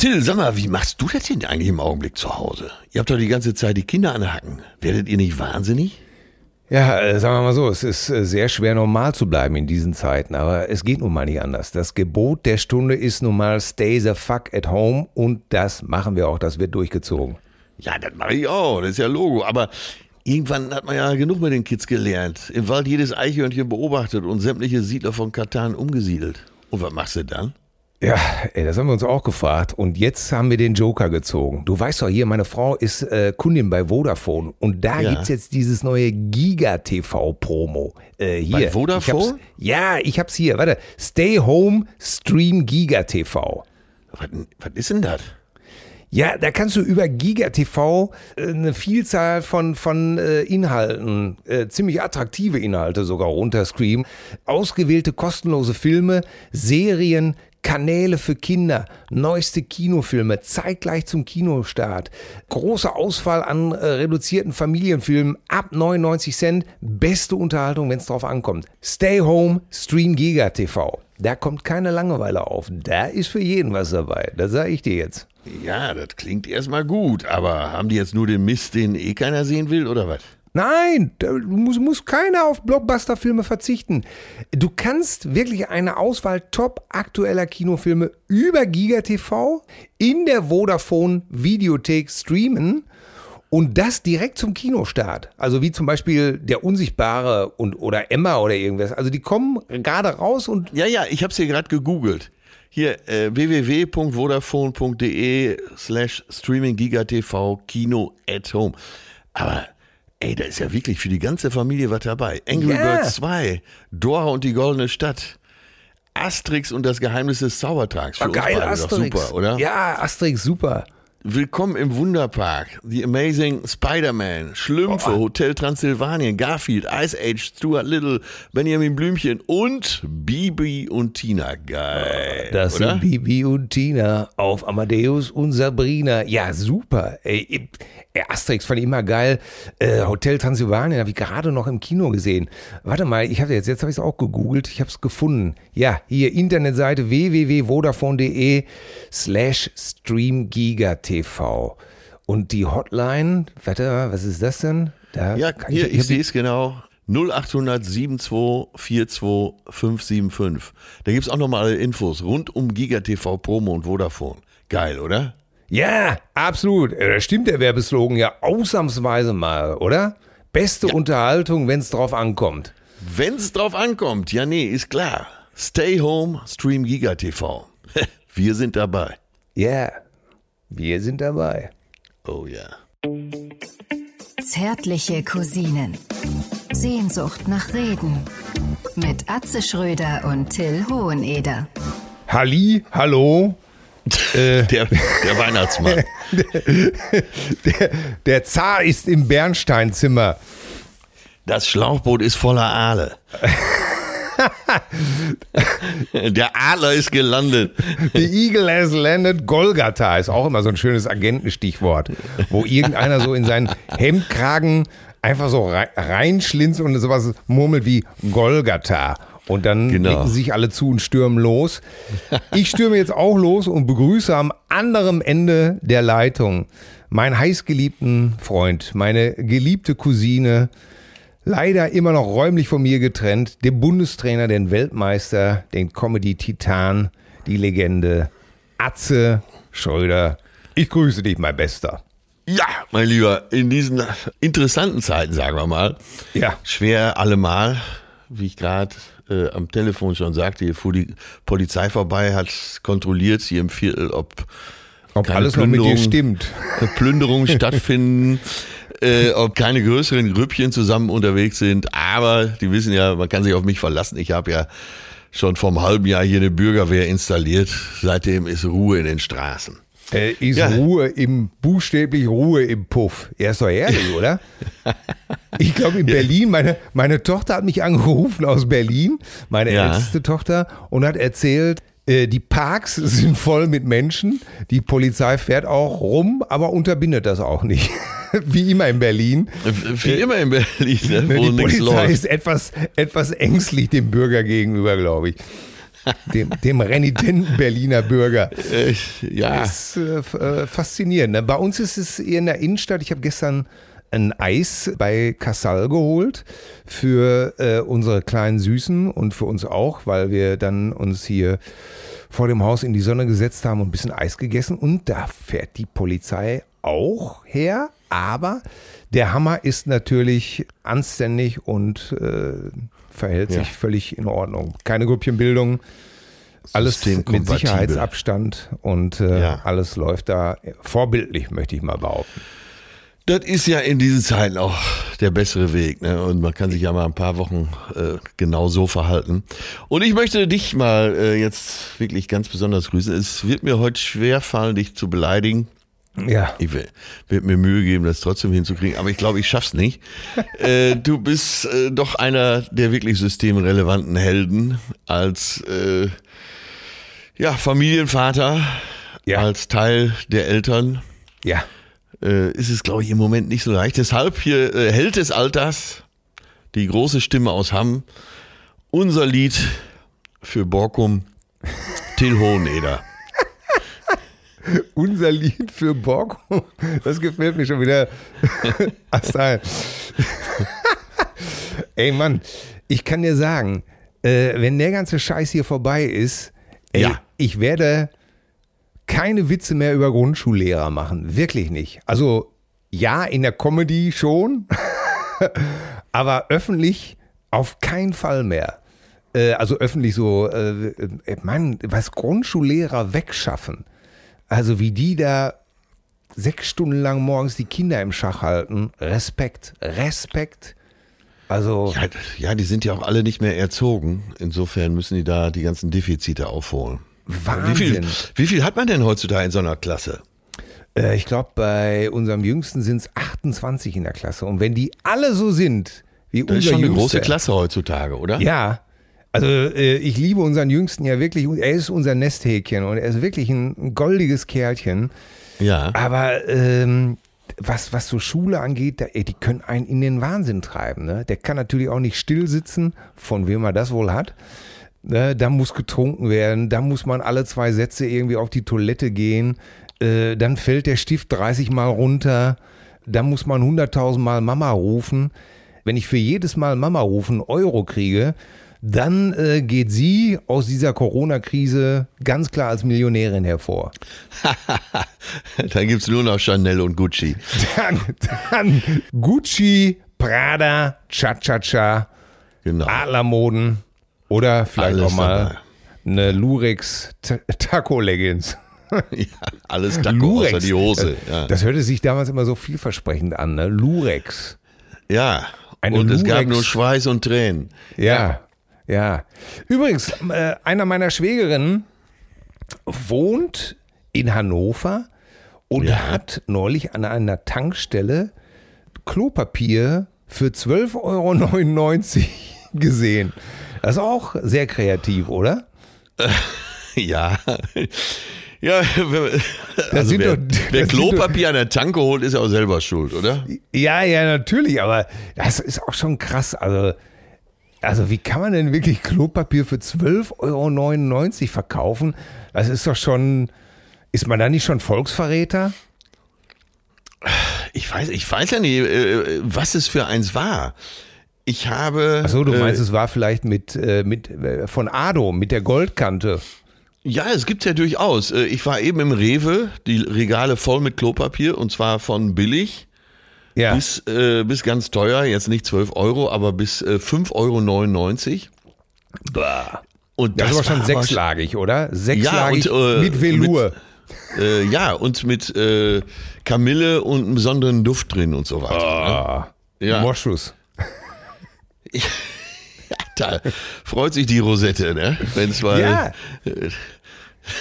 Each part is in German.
Till, sag mal, wie machst du das denn eigentlich im Augenblick zu Hause? Ihr habt doch die ganze Zeit die Kinder an der Hacken. Werdet ihr nicht wahnsinnig? Ja, äh, sagen wir mal so, es ist äh, sehr schwer normal zu bleiben in diesen Zeiten, aber es geht nun mal nicht anders. Das Gebot der Stunde ist nun mal stay the fuck at home und das machen wir auch, das wird durchgezogen. Ja, das mache ich auch, das ist ja Logo. Aber irgendwann hat man ja genug mit den Kids gelernt. Im Wald jedes Eichhörnchen beobachtet und sämtliche Siedler von Katan umgesiedelt. Und was machst du dann? Ja, ey, das haben wir uns auch gefragt. Und jetzt haben wir den Joker gezogen. Du weißt doch hier, meine Frau ist äh, Kundin bei Vodafone. Und da Ja. gibt's jetzt dieses neue Giga-TV-Promo. Äh, hier. Bei Vodafone? Ich ja, ich hab's hier. Warte. Stay Home Stream Giga-TV. Was, was ist denn das? Ja, da kannst du über GigaTV äh, eine Vielzahl von, von äh, Inhalten, äh, ziemlich attraktive Inhalte sogar runterscreamen. Ausgewählte kostenlose Filme, Serien, Kanäle für Kinder, neueste Kinofilme, zeitgleich zum Kinostart. Große Auswahl an äh, reduzierten Familienfilmen ab 99 Cent. Beste Unterhaltung, wenn es drauf ankommt. Stay Home, Stream GigaTV. Da kommt keine Langeweile auf. Da ist für jeden was dabei. Das sage ich dir jetzt. Ja, das klingt erstmal gut, aber haben die jetzt nur den Mist, den eh keiner sehen will, oder was? Nein, da muss, muss keiner auf Blockbuster-Filme verzichten. Du kannst wirklich eine Auswahl top aktueller Kinofilme über GigaTV in der Vodafone Videothek streamen und das direkt zum Kinostart. Also wie zum Beispiel Der Unsichtbare und, oder Emma oder irgendwas. Also die kommen gerade raus und Ja, ja, ich hab's hier gerade gegoogelt. Hier, äh, www.vodafone.de slash streaming gigatv Kino at home. Aber, ey, da ist ja wirklich für die ganze Familie was dabei. Angry Ja. Birds 2, Dora und die goldene Stadt, Asterix und das Geheimnis des Zaubertrags. Für uns geil, Asterix. super, oder? Ja, Asterix, super. Willkommen im Wunderpark, The Amazing Spider-Man, Schlümpfe, Hotel Transsilvanien, Garfield, Ice Age, Stuart Little, Benjamin Blümchen und Bibi und Tina. Geil. Das oder? sind Bibi und Tina auf Amadeus und Sabrina. Ja, super. Ey, ey, Asterix fand ich immer geil. Äh, Hotel Transylvanien habe ich gerade noch im Kino gesehen. Warte mal, ich habe jetzt, jetzt habe ich es auch gegoogelt. Ich habe es gefunden. Ja, hier Internetseite www.vodafone.de slash streamgigatv. Und die Hotline, warte, was ist das denn? Da Ja, hier, ich, hab die- sehe es genau. 0800 72 42 575. Da gibt's auch nochmal alle Infos rund um GigaTV Promo und Vodafone. Geil, oder? Ja, absolut. Äh, Da stimmt der Werbeslogan ja ausnahmsweise mal, oder? Beste Unterhaltung, wenn es drauf ankommt. Wenn's drauf ankommt, ja nee, ist klar. Stay home, stream GigaTV. Wir sind dabei. Ja, wir sind dabei. Oh ja. Zärtliche Cousinen. Sehnsucht nach Reden. Mit Atze Schröder und Till Hoheneder. Halli, hallo. Der, der Weihnachtsmann. Der, der Zar ist im Bernsteinzimmer. Das Schlauchboot ist voller Aale. Der Adler ist gelandet. The Eagle has landed. Golgatha ist auch immer so ein schönes Agentenstichwort, wo irgendeiner so in seinen Hemdkragen einfach so rei- reinschlinzt und sowas murmelt wie Golgatha. Und dann Genau. blicken sich alle zu und stürmen los. Ich stürme jetzt auch los und begrüße am anderen Ende der Leitung meinen heißgeliebten Freund, meine geliebte Cousine, leider immer noch räumlich von mir getrennt, den Bundestrainer, den Weltmeister, den Comedy-Titan, die Legende Atze Schröder. Ich grüße dich, mein Bester. Ja, mein Lieber, in diesen interessanten Zeiten, sagen wir mal, Ja. schwer allemal, wie ich gerade äh, am Telefon schon sagte, hier fuhr die Polizei vorbei, hat kontrolliert hier im Viertel, ob, Ob alles noch mit dir stimmt. Plünderungen stattfinden, äh, ob keine größeren Grüppchen zusammen unterwegs sind. Aber die wissen ja, man kann sich auf mich verlassen. Ich habe ja schon vor einem halben Jahr hier eine Bürgerwehr installiert. Seitdem ist Ruhe in den Straßen. Äh, ist Ja. Ruhe im, buchstäblich Ruhe im Puff. Er ist doch ehrlich, oder? Ich glaube in Berlin, meine, meine Tochter hat mich angerufen aus Berlin, meine Ja. älteste Tochter, und hat erzählt, äh, die Parks sind voll mit Menschen, die Polizei fährt auch rum, aber unterbindet das auch nicht. Wie immer in Berlin. Wie immer in Berlin, ne, Ne, wo Die nichts Polizei läuft. ist etwas, etwas ängstlich dem Bürger gegenüber, glaube ich. Dem, dem renitenten Berliner Bürger. Äh, ja. Das ist äh, äh, faszinierend. ne? Bei uns ist es eher in der Innenstadt. Ich habe gestern ein Eis bei Kassal geholt für äh, unsere kleinen Süßen und für uns auch, weil wir dann uns hier vor dem Haus in die Sonne gesetzt haben und ein bisschen Eis gegessen. Und da fährt die Polizei auch her. Aber der Hammer ist natürlich anständig und äh, verhält Ja. sich völlig in Ordnung. Keine Grüppchenbildung. Alles mit. Sicherheitsabstand und äh, Ja. alles läuft da vorbildlich, möchte ich mal behaupten. Das ist ja in diesen Zeiten auch der bessere Weg. Ne? Und man kann sich ja mal ein paar Wochen äh, genau so verhalten. Und ich möchte dich mal äh, jetzt wirklich ganz besonders grüßen. Es wird mir heute schwer fallen, dich zu beleidigen. Ja. Ich will, wird mir Mühe geben, das trotzdem hinzukriegen, aber ich glaube, ich schaff's nicht. äh, du bist äh, doch einer der wirklich systemrelevanten Helden als äh, ja, Familienvater, Ja. als Teil der Eltern. Ja. Äh, ist es, glaube ich, im Moment nicht so leicht. Deshalb hier äh, Held des Alters, die große Stimme aus Hamm, unser Lied für Borkum, Till Hoheneder. Unser Lied für Borgo, das gefällt mir schon wieder. Astal. Ey Mann, ich kann dir sagen, äh, wenn der ganze Scheiß hier vorbei ist, ey, Ja. ich werde keine Witze mehr über Grundschullehrer machen. Wirklich nicht. Also ja, in der Comedy schon, aber öffentlich auf keinen Fall mehr. Äh, also öffentlich so, äh, äh, Mann, was Grundschullehrer wegschaffen. Also wie die da sechs Stunden lang morgens die Kinder im Schach halten. Respekt, Respekt. Also Ja, ja, die sind ja auch alle nicht mehr erzogen. Insofern müssen die da die ganzen Defizite aufholen. Wie viel, Wahnsinn. wie viel hat man denn heutzutage in so einer Klasse? Äh, ich glaube, bei unserem Jüngsten sind es 28 in der Klasse. Und wenn die alle so sind, wie Das ist unser schon eine große Klasse heutzutage, oder? Ja. Also äh, ich liebe unseren Jüngsten ja wirklich. Er ist unser Nesthäkchen und er ist wirklich ein, goldiges Kerlchen. Ja. Aber ähm, was, was so Schule angeht, da, ey, die können einen in den Wahnsinn treiben. Ne? Der kann natürlich auch nicht still sitzen, von wem er das wohl hat. Ne? Da muss getrunken werden, da muss man alle zwei Sätze irgendwie auf die Toilette gehen. Äh, dann fällt der Stift 30 Mal runter. Da muss man 100.000 Mal Mama rufen. Wenn ich für jedes Mal Mama rufen Euro kriege, dann äh, geht sie aus dieser Corona-Krise ganz klar als Millionärin hervor. da gibt's nur noch Chanel und Gucci. Dann, dann Gucci, Prada, Cha-Cha-Cha, Genau. Adlermoden oder vielleicht Alles auch mal dabei. eine Lurex Ta- Taco-Leggings. Ja, alles Taco außer die Hose. Das, Ja. das hörte sich damals immer so vielversprechend an, ne? Lurex. ja. Eine Und es gab Lurex- nur Schweiß und Tränen. Ja, ja. Übrigens, äh, einer meiner Schwägerinnen wohnt in Hannover und Ja. hat neulich an einer Tankstelle Klopapier für 12,99 Euro gesehen. Das ist auch sehr kreativ, oder? Ja. Ja, wer- also wer, doch- wer Klopapier an der Tanke holt, ist ja auch selber schuld, oder? Ja, ja, natürlich, aber das ist auch schon krass. Also, also wie kann man denn wirklich Klopapier für 12,99 Euro verkaufen? Das ist doch schon, ist man da nicht schon Volksverräter? Ich weiß, ich weiß ja nicht, äh, was es für eins war. Ich habe. Achso, du äh, meinst, es war vielleicht mit, äh, mit äh, von Ado, mit der Goldkante. Ja, es gibt's ja durchaus. Äh, Ich war eben im Rewe, die Regale voll mit Klopapier und zwar von billig Ja. bis, äh, bis ganz teuer, jetzt nicht 12 Euro, aber bis äh, 5,99 Euro. Bah. Und Das, ist aber schon war sechslagig, oder? Sechslagig Ja, und, äh, mit Velour. Äh, ja, und mit äh, Kamille und einem besonderen Duft drin und so weiter. Ah, ne? Ja. Moschus. Da freut sich die Rosette, ne? Wenn es mal. Ja.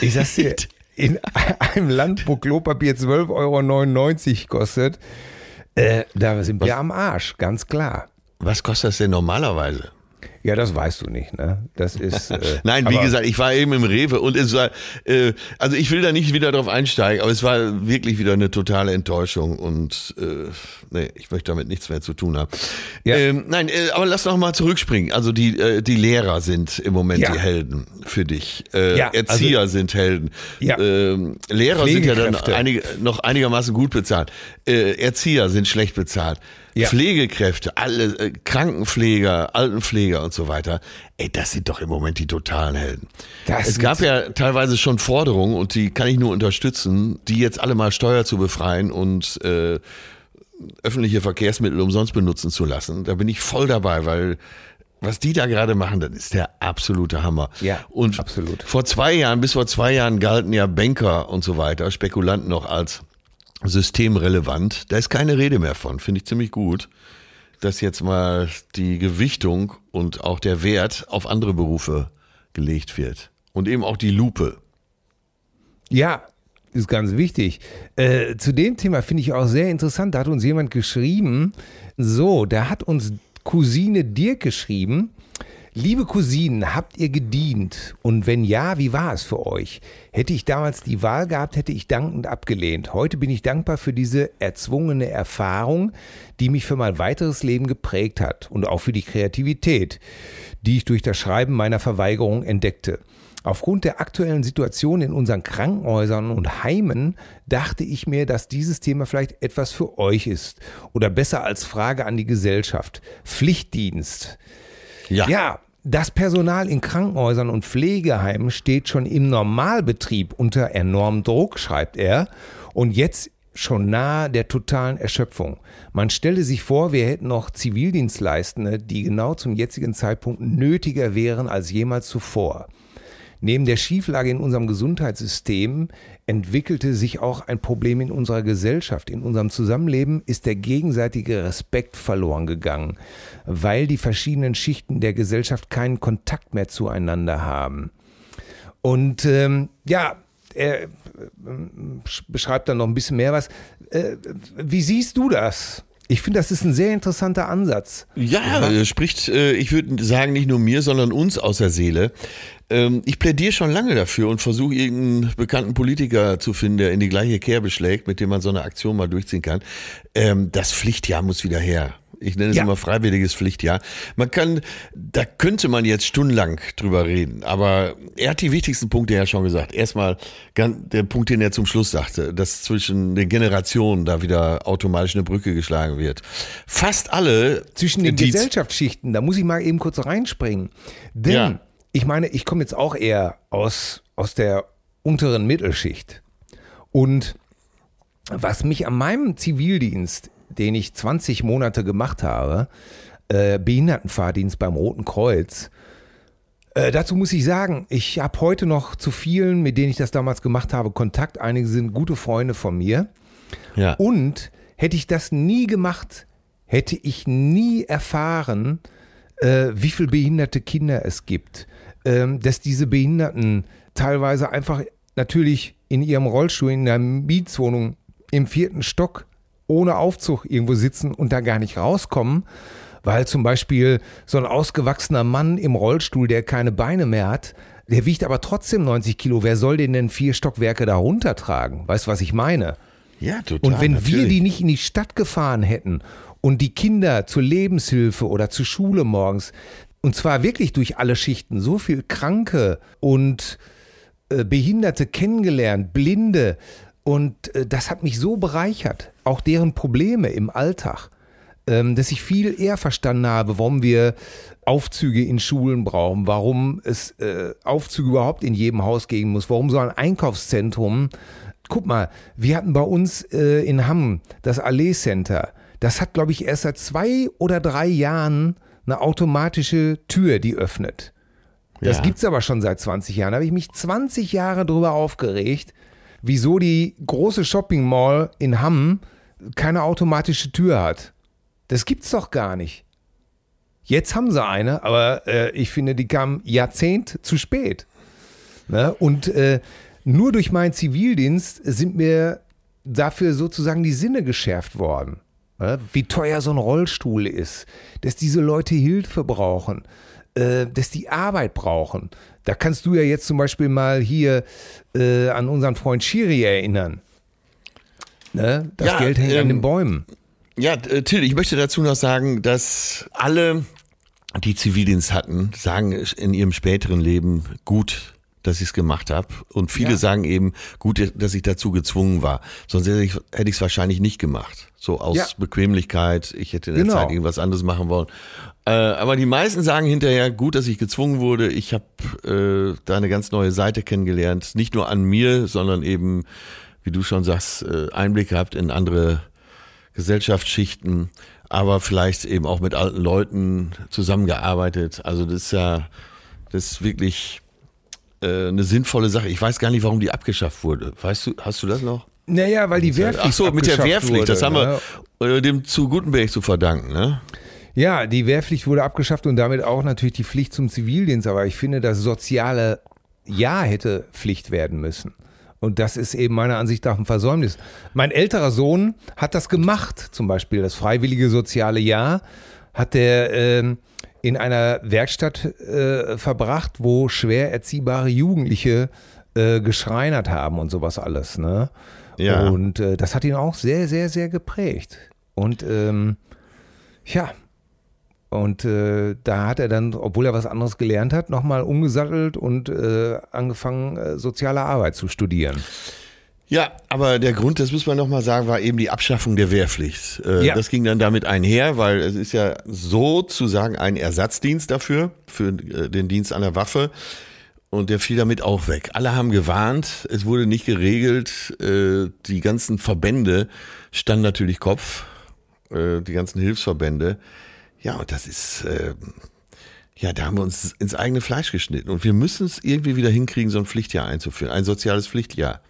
Ich sag's dir, in einem Land, wo Klopapier 12,99 Euro kostet, äh, da sind wir am Arsch, ganz klar. Was kostet das denn normalerweise? Ja, das weißt du nicht, ne? Das ist. Äh, Nein, wie gesagt, ich war eben im Rewe und es war, äh, also ich will da nicht wieder drauf einsteigen, aber es war wirklich wieder eine totale Enttäuschung und äh, nee, ich möchte damit nichts mehr zu tun haben. Ja. Ähm, nein, äh, aber lass noch mal zurückspringen. Also die, äh, die Lehrer sind im Moment Ja. die Helden für dich. Äh, Ja, Erzieher sind Helden. Ja. Ähm, Lehrer sind ja dann einige, noch einigermaßen gut bezahlt. Äh, Erzieher sind schlecht bezahlt. Ja. Pflegekräfte, alle äh, Krankenpfleger, Altenpfleger und so weiter. Ey, das sind doch im Moment die totalen Helden. Das es gab ja teilweise schon Forderungen und die kann ich nur unterstützen, die jetzt alle mal Steuer zu befreien und äh, öffentliche Verkehrsmittel umsonst benutzen zu lassen. Da bin ich voll dabei, weil was die da gerade machen, das ist der absolute Hammer. Ja, und absolut. Vor zwei Jahren, bis vor zwei Jahren galten ja Banker und so weiter, Spekulanten noch als systemrelevant. Da ist keine Rede mehr von, finde ich ziemlich gut, dass jetzt mal die Gewichtung und auch der Wert auf andere Berufe gelegt wird. Und eben auch die Lupe. Ja, ist ganz wichtig. Äh, zu dem Thema finde ich auch sehr interessant. Da hat uns jemand geschrieben, so, da hat uns Cousine Dirk geschrieben. Liebe Cousinen, habt ihr gedient? Und wenn ja, wie war es für euch? Hätte ich damals die Wahl gehabt, hätte ich dankend abgelehnt. Heute bin ich dankbar für diese erzwungene Erfahrung, die mich für mein weiteres Leben geprägt hat und auch für die Kreativität, die ich durch das Schreiben meiner Verweigerung entdeckte. Aufgrund der aktuellen Situation in unseren Krankenhäusern und Heimen dachte ich mir, dass dieses Thema vielleicht etwas für euch ist oder besser als Frage an die Gesellschaft. Pflichtdienst. Ja, das Personal in Krankenhäusern und Pflegeheimen steht schon im Normalbetrieb unter enormem Druck, schreibt er, und jetzt schon nahe der totalen Erschöpfung. Man stelle sich vor, wir hätten noch Zivildienstleistende, die genau zum jetzigen Zeitpunkt nötiger wären als jemals zuvor. Neben der Schieflage in unserem Gesundheitssystem entwickelte sich auch ein Problem in unserer Gesellschaft. In unserem Zusammenleben ist der gegenseitige Respekt verloren gegangen, weil die verschiedenen Schichten der Gesellschaft keinen Kontakt mehr zueinander haben. Und ähm, ja, er äh, beschreibt dann noch ein bisschen mehr was. Äh, wie siehst du das? Ich finde, das ist ein sehr interessanter Ansatz. Ja, äh, spricht, äh, ich würde sagen, nicht nur mir, sondern uns aus der Seele. Ähm, ich plädiere schon lange dafür und versuche irgendeinen bekannten Politiker zu finden, der in die gleiche Kerbe schlägt, mit dem man so eine Aktion mal durchziehen kann. Ähm, Das Pflichtjahr muss wieder her. Ich nenne es Ja. immer freiwilliges Pflichtjahr. Man kann, da könnte man jetzt stundenlang drüber reden, aber er hat die wichtigsten Punkte ja schon gesagt. Erstmal der Punkt, den er zum Schluss sagte, dass zwischen den Generationen da wieder automatisch eine Brücke geschlagen wird. Fast alle zwischen den Gesellschaftsschichten, da muss ich mal eben kurz reinspringen. Denn Ja. ich meine, ich komme jetzt auch eher aus, aus der unteren Mittelschicht. Und was mich an meinem Zivildienst, den ich 20 Monate gemacht habe, äh, Behindertenfahrdienst beim Roten Kreuz, äh, dazu muss ich sagen, ich habe heute noch zu vielen, mit denen ich das damals gemacht habe, Kontakt. Einige sind gute Freunde von mir. Ja. Und hätte ich das nie gemacht, hätte ich nie erfahren, äh, wie viele behinderte Kinder es gibt. Ähm, dass diese Behinderten teilweise einfach natürlich in ihrem Rollstuhl in einer Mietswohnung im vierten Stock ohne Aufzug irgendwo sitzen und da gar nicht rauskommen, weil zum Beispiel so ein ausgewachsener Mann im Rollstuhl, der keine Beine mehr hat, der wiegt aber trotzdem 90 Kilo. Wer soll den denn vier Stockwerke da runtertragen? Weißt du, was ich meine? Ja, total. Und wenn wir natürlich. die nicht in die Stadt gefahren hätten und die Kinder zur Lebenshilfe oder zur Schule morgens, und zwar wirklich durch alle Schichten, so viel Kranke und äh, Behinderte kennengelernt, Blinde, und äh, das hat mich so bereichert, auch deren Probleme im Alltag, ähm, dass ich viel eher verstanden habe, warum wir Aufzüge in Schulen brauchen, warum es äh, Aufzüge überhaupt in jedem Haus geben muss, warum so ein Einkaufszentrum. Guck mal, wir hatten bei uns äh, in Hamm das Allee Center. Das hat, glaube ich, erst seit zwei oder drei Jahren eine automatische Tür, die öffnet. Das Ja. gibt's aber schon seit 20 Jahren. Da habe ich mich 20 Jahre drüber aufgeregt, wieso die große Shopping Mall in Hamm keine automatische Tür hat. Das gibt's doch gar nicht. Jetzt haben sie eine, aber äh, ich finde, die kam Jahrzehnt zu spät. Ne? Und äh, nur durch meinen Zivildienst sind mir dafür sozusagen die Sinne geschärft worden. Ne? Wie teuer so ein Rollstuhl ist, dass diese Leute Hilfe brauchen. äh, dass die Arbeit brauchen. Da kannst du ja jetzt zum Beispiel mal hier äh, an unseren Freund Schiri erinnern. Ne? Das Ja, Geld hängt an ähm, den Bäumen. Ja, äh, Till, ich möchte dazu noch sagen, dass alle, die Zivildienst hatten, sagen in ihrem späteren Leben gut, dass ich es gemacht habe. Und viele Ja. sagen eben gut, dass ich dazu gezwungen war. Sonst hätte ich hätte ich es wahrscheinlich nicht gemacht. So aus Ja. Bequemlichkeit. Ich hätte in der Genau. Zeit irgendwas anderes machen wollen. Äh, aber die meisten sagen hinterher, gut, dass ich gezwungen wurde. Ich habe äh, da eine ganz neue Seite kennengelernt. Nicht nur an mir, sondern eben, wie du schon sagst, äh, Einblick gehabt in andere Gesellschaftsschichten, aber vielleicht eben auch mit alten Leuten zusammengearbeitet. Also das ist ja, das ist wirklich äh, eine sinnvolle Sache. Ich weiß gar nicht, warum die abgeschafft wurde. Weißt du, hast du das noch? Naja, weil die Wehrpflicht Ach so, mit der Wehrpflicht, wurde, das haben wir dem zu Gutenberg zu verdanken, ne? Ja, die Wehrpflicht wurde abgeschafft und damit auch natürlich die Pflicht zum Zivildienst. Aber ich finde, das soziale Ja hätte Pflicht werden müssen. Und das ist eben meiner Ansicht nach ein Versäumnis. Mein älterer Sohn hat das gemacht, zum Beispiel das freiwillige soziale Jahr hat er ähm, in einer Werkstatt äh, verbracht, wo schwer erziehbare Jugendliche äh, geschreinert haben und sowas alles. Ne? Ja. Und äh, das hat ihn auch sehr, sehr, sehr geprägt. Und ähm, ja, und äh, da hat er dann, obwohl er was anderes gelernt hat, nochmal umgesattelt und äh, angefangen, äh, soziale Arbeit zu studieren. Ja, aber der Grund, das muss man nochmal sagen, war eben die Abschaffung der Wehrpflicht. Äh, Ja. Das ging dann damit einher, weil es ist ja sozusagen ein Ersatzdienst dafür, für äh, den Dienst an der Waffe. Und der fiel damit auch weg. Alle haben gewarnt, es wurde nicht geregelt. Äh, Die ganzen Verbände standen natürlich Kopf, äh, die ganzen Hilfsverbände. Ja, und das ist, äh, ja, da haben wir uns ins eigene Fleisch geschnitten. Und wir müssen es irgendwie wieder hinkriegen, so ein Pflichtjahr einzuführen, ein soziales Pflichtjahr.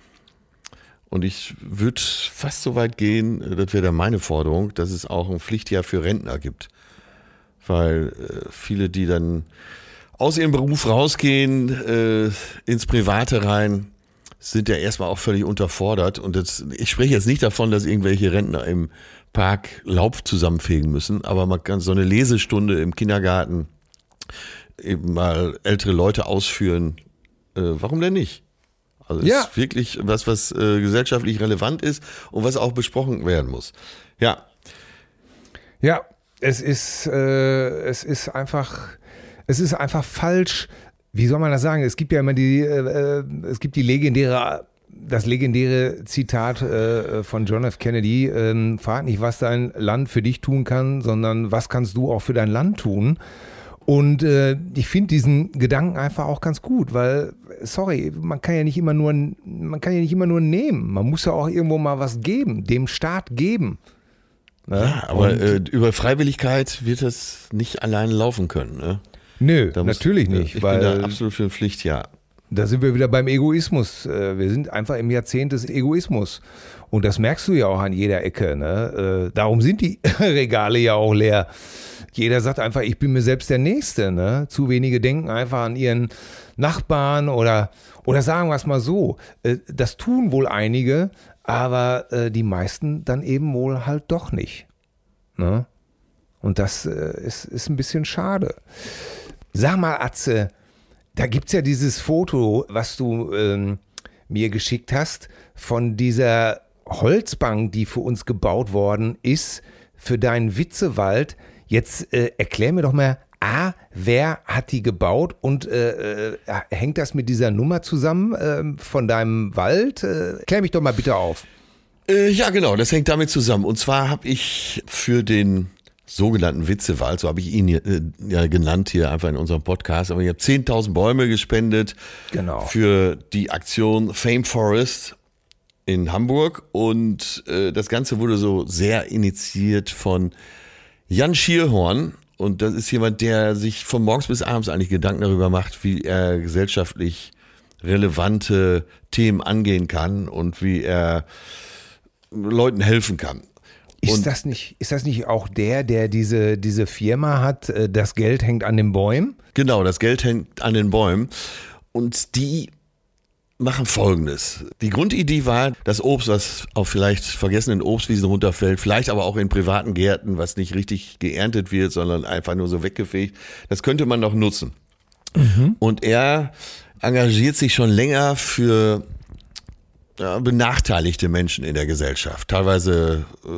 Und ich würde fast so weit gehen, das wäre dann meine Forderung, dass es auch ein Pflichtjahr für Rentner gibt. Weil äh, viele, die dann aus ihrem Beruf rausgehen, äh, ins Private rein, sind ja erstmal auch völlig unterfordert. Und das, ich spreche jetzt nicht davon, dass irgendwelche Rentner im Park Laub zusammenfegen müssen, aber man kann so eine Lesestunde im Kindergarten eben mal ältere Leute ausführen. Äh, warum denn nicht? Also Ja. ist wirklich was, was äh, gesellschaftlich relevant ist und was auch besprochen werden muss. Ja, Ja, es ist, äh, es ist einfach, es ist einfach falsch. Wie soll man das sagen? Es gibt ja immer die, äh, äh, es gibt die legendäre, das legendäre Zitat äh, von John F. Kennedy: ähm, Frag nicht, was dein Land für dich tun kann, sondern was kannst du auch für dein Land tun? Und äh, ich finde diesen Gedanken einfach auch ganz gut, weil, sorry, man kann ja nicht immer nur, man kann ja nicht immer nur nehmen. Man muss ja auch irgendwo mal was geben, dem Staat geben. Ne? ja aber äh, über Freiwilligkeit wird das nicht alleine laufen können. Ne? Nö, muss- natürlich ja, nicht, Ich weil bin da absolut für ein Pflichtjahr. Da sind wir wieder beim Egoismus. Äh, Wir sind einfach im Jahrzehnt des Egoismus. Und das merkst du ja auch an jeder Ecke. Ne? Äh, Darum sind die Regale ja auch leer. Jeder sagt einfach, ich bin mir selbst der Nächste. Ne? Zu wenige denken einfach an ihren Nachbarn oder, oder sagen wir es mal so. äh, Das tun wohl einige, aber die meisten dann eben wohl halt doch nicht. Ne? Und das ist, ist ein bisschen schade. Sag mal, Atze, da gibt's ja dieses Foto, was du ähm, mir geschickt hast, von dieser Holzbank, die für uns gebaut worden ist, für deinen Witzewald. Jetzt äh, erklär mir doch mal, A, wer hat die gebaut und äh, äh, hängt das mit dieser Nummer zusammen ähm, von deinem Wald? Äh, klär mich doch mal bitte auf. Äh, ja, genau, das hängt damit zusammen. Und zwar habe ich für den sogenannten Witzewald, so habe ich ihn hier, äh, ja genannt hier einfach in unserem Podcast, aber ich habe 10.000 Bäume gespendet Genau. für die Aktion Fame Forest in Hamburg und äh, das Ganze wurde so sehr initiiert von Jan Schierhorn und das ist jemand, der sich von morgens bis abends eigentlich Gedanken darüber macht, wie er gesellschaftlich relevante Themen angehen kann und wie er Leuten helfen kann. Ist Und- das nicht, ist das nicht auch der, der diese, diese Firma hat, äh, das Geld hängt an den Bäumen? Genau, das Geld hängt an den Bäumen. Und die machen Folgendes. Die Grundidee war, das Obst, was auf vielleicht vergessenen Obstwiesen runterfällt, vielleicht aber auch in privaten Gärten, was nicht richtig geerntet wird, sondern einfach nur so weggefegt, das könnte man noch nutzen. Mhm. Und er engagiert sich schon länger für benachteiligte Menschen in der Gesellschaft. Teilweise äh,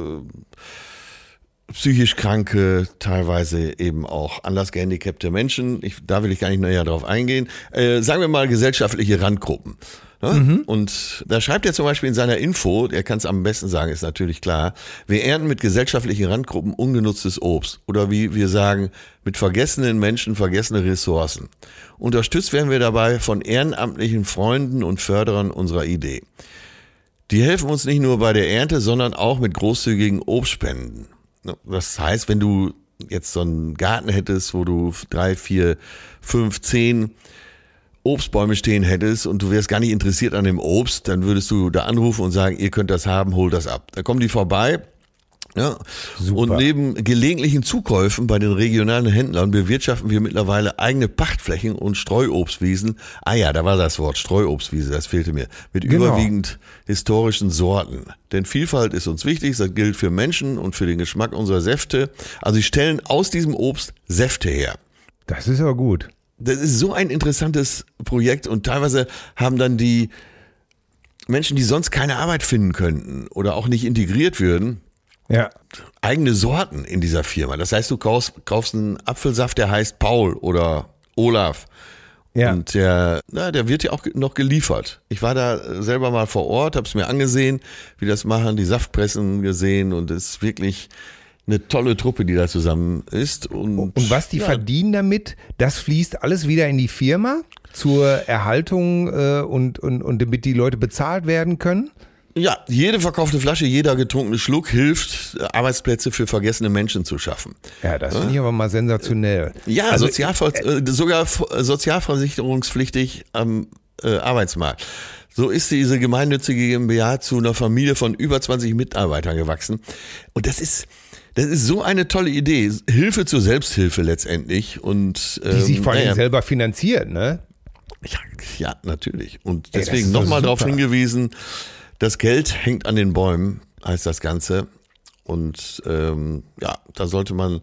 psychisch kranke, teilweise eben auch anders gehandicapte Menschen. Ich, da will ich gar nicht näher drauf eingehen. Äh, sagen wir mal gesellschaftliche Randgruppen. Ne? Mhm. Und da schreibt er zum Beispiel in seiner Info, er kann es am besten sagen, ist natürlich klar, wir ernten mit gesellschaftlichen Randgruppen ungenutztes Obst. Oder wie wir sagen, mit vergessenen Menschen vergessene Ressourcen. Unterstützt werden wir dabei von ehrenamtlichen Freunden und Förderern unserer Idee. Die helfen uns nicht nur bei der Ernte, sondern auch mit großzügigen Obstspenden. Das heißt, wenn du jetzt so einen Garten hättest, wo du drei, vier, fünf, zehn Obstbäume stehen hättest und du wärst gar nicht interessiert an dem Obst, dann würdest du da anrufen und sagen, ihr könnt das haben, hol das ab. Da kommen die vorbei. Ja. Super. Und neben gelegentlichen Zukäufen bei den regionalen Händlern bewirtschaften wir mittlerweile eigene Pachtflächen und Streuobstwiesen. Ah ja, da war das Wort Streuobstwiese, das fehlte mir. Mit genau. überwiegend historischen Sorten. Denn Vielfalt ist uns wichtig, das gilt für Menschen und für den Geschmack unserer Säfte. Also sie stellen aus diesem Obst Säfte her. Das ist aber gut das ist so ein interessantes Projekt und teilweise haben dann die Menschen, die sonst keine Arbeit finden könnten oder auch nicht integriert würden, ja. eigene Sorten in dieser Firma. Das heißt, du kaufst, kaufst einen Apfelsaft, der heißt Paul oder Olaf. Ja. Und der, na, der wird ja auch noch geliefert. Ich war da selber mal vor Ort, habe es mir angesehen, wie das machen, die Saftpressen gesehen und es ist wirklich eine tolle Truppe, die da zusammen ist. Und, und was die ja. verdienen damit, das fließt alles wieder in die Firma zur Erhaltung äh, und, und, und damit die Leute bezahlt werden können? Ja, jede verkaufte Flasche, jeder getrunkene Schluck hilft, Arbeitsplätze für vergessene Menschen zu schaffen. Ja, das finde ich aber mal sensationell. Ja, also, Sozialver äh, sogar sozialversicherungspflichtig am äh, Arbeitsmarkt. So ist diese gemeinnützige GmbH zu einer Familie von über 20 Mitarbeitern gewachsen. Und das ist, das ist so eine tolle Idee. Hilfe zur Selbsthilfe letztendlich. Und, ähm, Die sich vor allem naja. selber finanziert, ne? Ja, ja natürlich. Und deswegen nochmal darauf hingewiesen, das Geld hängt an den Bäumen, heißt das Ganze. Und ähm, ja, da sollte man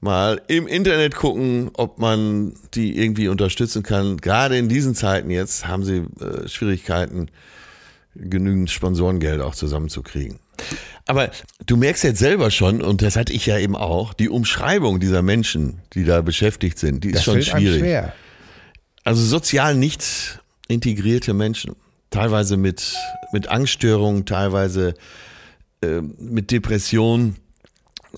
mal im Internet gucken, ob man die irgendwie unterstützen kann. Gerade in diesen Zeiten jetzt haben sie äh, Schwierigkeiten, genügend Sponsorengeld auch zusammenzukriegen. Aber du merkst jetzt selber schon, und das hatte ich ja eben auch, die Umschreibung dieser Menschen, die da beschäftigt sind, die ist das schon schwierig. Schwer. Also sozial nicht integrierte Menschen, teilweise mit, mit Angststörungen, teilweise äh, mit Depressionen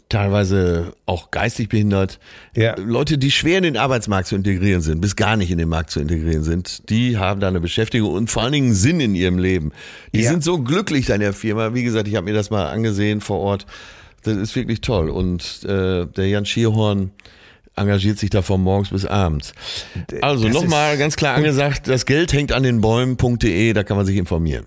teilweise auch geistig behindert. Ja. Leute, die schwer in den Arbeitsmarkt zu integrieren sind, bis gar nicht in den Markt zu integrieren sind, die haben da eine Beschäftigung und vor allen Dingen Sinn in ihrem Leben. Die ja. sind so glücklich da in der Firma. Wie gesagt, ich habe mir das mal angesehen vor Ort. Das ist wirklich toll. Und äh, der Jan Schierhorn engagiert sich da von morgens bis abends. Also nochmal ganz klar angesagt, das Geld hängt an den Bäumen.de, da kann man sich informieren.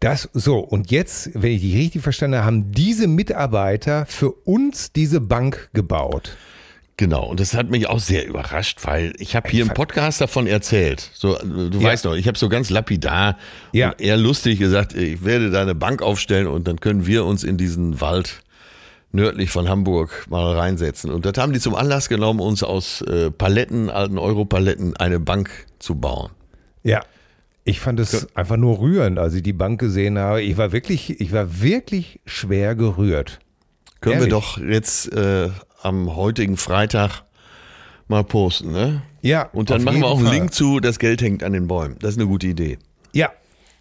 Das so, und jetzt, wenn ich dich richtig verstanden habe, haben diese Mitarbeiter für uns diese Bank gebaut. Genau, und das hat mich auch sehr überrascht, weil ich habe hier im Podcast davon erzählt. So, du ja. weißt noch, ich habe so ganz lapidar ja. und eher lustig gesagt, ich werde da eine Bank aufstellen und dann können wir uns in diesen Wald nördlich von Hamburg mal reinsetzen. Und das haben die zum Anlass genommen, uns aus äh, Paletten, alten Europaletten, eine Bank zu bauen. Ja, ich fand es ja. einfach nur rührend, als ich die Bank gesehen habe. Ich war wirklich, ich war wirklich schwer gerührt. Können Ehrlich. wir doch jetzt äh, am heutigen Freitag mal posten, ne? Ja. Und dann machen wir auch einen Fall. Link zu, das Geld hängt an den Bäumen. Das ist eine gute Idee. Ja,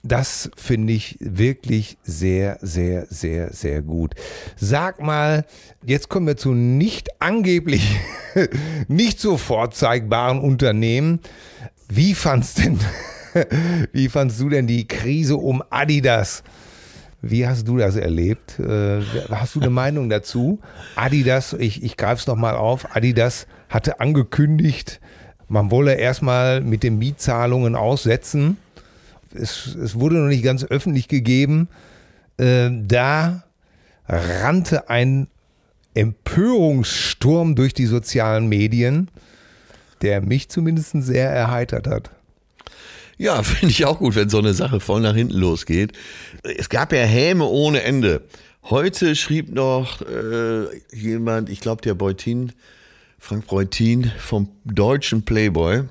das finde ich wirklich sehr, sehr, sehr, sehr gut. Sag mal, jetzt kommen wir zu nicht angeblich, nicht so vorzeigbaren Unternehmen. Wie fandst denn Wie fandst du denn die Krise um Adidas? Wie hast du das erlebt? Äh, hast du eine Meinung dazu? Adidas, ich, ich greife es nochmal auf, Adidas hatte angekündigt, man wolle erstmal mit den Mietzahlungen aussetzen. Es, es wurde noch nicht ganz öffentlich gegeben. Äh, da rannte ein Empörungssturm durch die sozialen Medien, der mich zumindest sehr erheitert hat. Ja, finde ich auch gut, wenn so eine Sache voll nach hinten losgeht. Es gab ja Häme ohne Ende. Heute schrieb noch äh, jemand, ich glaube der Beutin, Frank Beutin vom deutschen Playboy,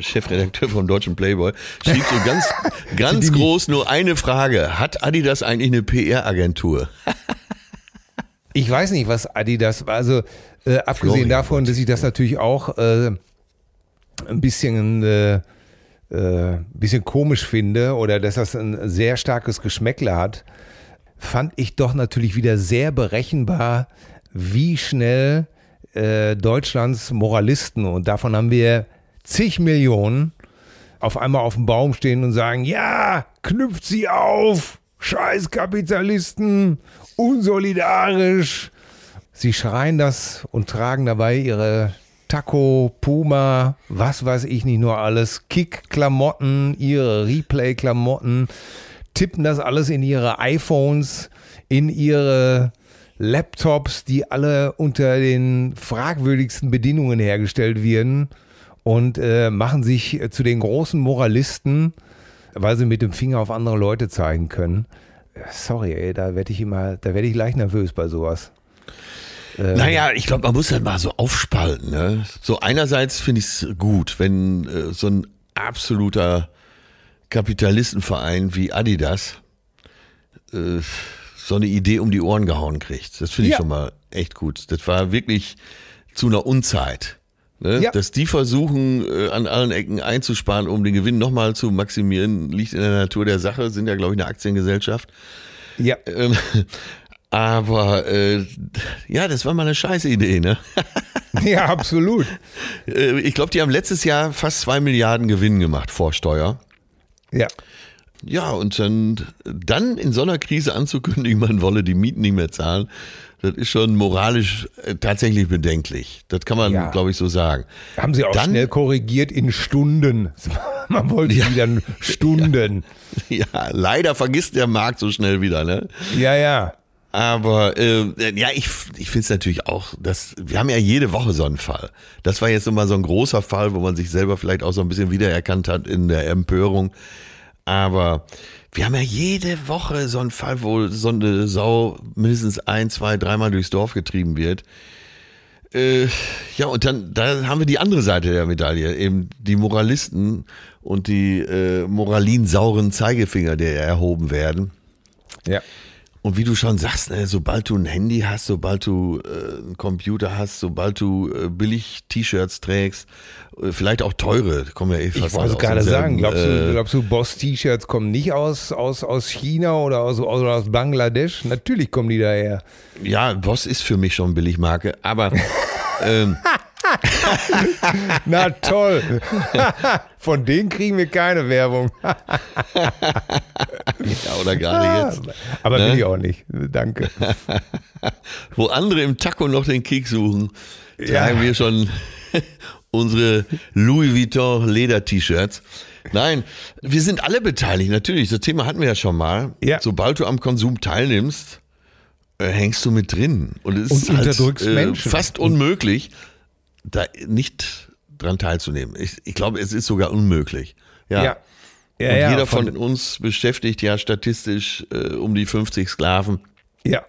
Chefredakteur vom deutschen Playboy, schrieb so ganz, ganz groß nur eine Frage. Hat Adidas eigentlich eine PR-Agentur? Ich weiß nicht, was Adidas. Also äh, abgesehen Florian davon, dass ich das natürlich auch äh, ein bisschen, äh, äh, bisschen komisch finde oder dass das ein sehr starkes Geschmäckle hat, fand ich doch natürlich wieder sehr berechenbar, wie schnell äh, Deutschlands Moralisten, und davon haben wir zig Millionen, auf einmal auf dem Baum stehen und sagen, ja, knüpft sie auf, scheiß Kapitalisten, unsolidarisch. Sie schreien das und tragen dabei ihre Taco, Puma, was weiß ich nicht nur alles, Kick-Klamotten, ihre Replay-Klamotten, tippen das alles in ihre iPhones, in ihre Laptops, die alle unter den fragwürdigsten Bedingungen hergestellt werden und äh, machen sich zu den großen Moralisten, weil sie mit dem Finger auf andere Leute zeigen können. Sorry, ey, da werde ich immer, da werde ich leicht nervös bei sowas. Naja, ich glaube, man muss halt mal so aufspalten. Ne? So einerseits finde ich es gut, wenn äh, so ein absoluter Kapitalistenverein wie Adidas äh, so eine Idee um die Ohren gehauen kriegt. Das finde ich Ja. schon mal echt gut. Das war wirklich zu einer Unzeit. Ne? Ja. Dass die versuchen, äh, an allen Ecken einzusparen, um den Gewinn nochmal zu maximieren, liegt in der Natur der Sache, sind ja, glaube ich, eine Aktiengesellschaft. Ja, Ähm, aber äh, ja, das war mal eine scheiße Idee, ne? ja, absolut. Äh, Ich glaube, die haben letztes Jahr fast zwei Milliarden Gewinn gemacht vor Steuer. Ja. Ja, und dann, dann in so einer Krise anzukündigen, man wolle die Mieten nicht mehr zahlen, das ist schon moralisch äh, tatsächlich bedenklich. Das kann man, Ja. glaube ich, so sagen. Haben sie auch Dann- schnell korrigiert in Stunden. Man wollte wieder Stunden. Ja, leider vergisst der Markt so schnell wieder, ne? Ja, ja. Aber äh, ja, ich, ich finde es natürlich auch, dass wir haben ja jede Woche so einen Fall. Das war jetzt immer so ein großer Fall, wo man sich selber vielleicht auch so ein bisschen wiedererkannt hat in der Empörung. Aber wir haben ja jede Woche so einen Fall, wo so eine Sau mindestens ein, zwei, dreimal durchs Dorf getrieben wird. Äh, ja, und dann da haben wir die andere Seite der Medaille, eben die Moralisten und die äh, moralinsauren Zeigefinger, die erhoben werden. Ja. Und wie du schon sagst, ne, sobald du ein Handy hast, sobald du äh, einen Computer hast, sobald du äh, billig T-Shirts trägst, äh, vielleicht auch teure, kommen ja eh fast Ich wollte es aus gerade sagen. Glaubst du, äh, glaubst du Boss-T-Shirts kommen nicht aus, aus, aus China oder aus, oder aus Bangladesch? Natürlich kommen die daher. Ja, Boss ist für mich schon Billigmarke, aber ähm, Na toll. Von denen kriegen wir keine Werbung. ja, oder gerade jetzt, Aber Ne? will ich auch nicht. Danke. wo andere im Taco noch den Kick suchen, Ja. tragen wir schon unsere Louis Vuitton Leder-T-Shirts. Nein, wir sind alle beteiligt, natürlich. Das Thema hatten wir ja schon mal. Ja. Sobald du am Konsum teilnimmst, äh, hängst du mit drin. Und es ist Und halt, unterdrückst äh, Menschen. fast unmöglich, da nicht dran teilzunehmen. Ich, ich glaube, es ist sogar unmöglich. Ja. Ja. Ja, Und ja, jeder von, uns beschäftigt ja statistisch äh, um die 50 Sklaven, Ja.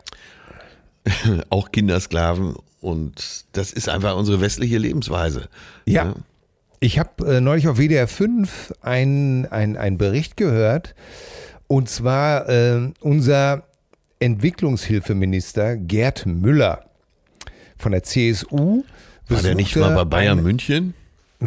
auch Kindersklaven. Und das ist einfach unsere westliche Lebensweise. Ja. Ich habe äh, neulich auf WDR 5 einen ein Bericht gehört. Und zwar äh, unser Entwicklungshilfeminister Gerd Müller von der CSU. War der nicht mal bei Bayern eine- München?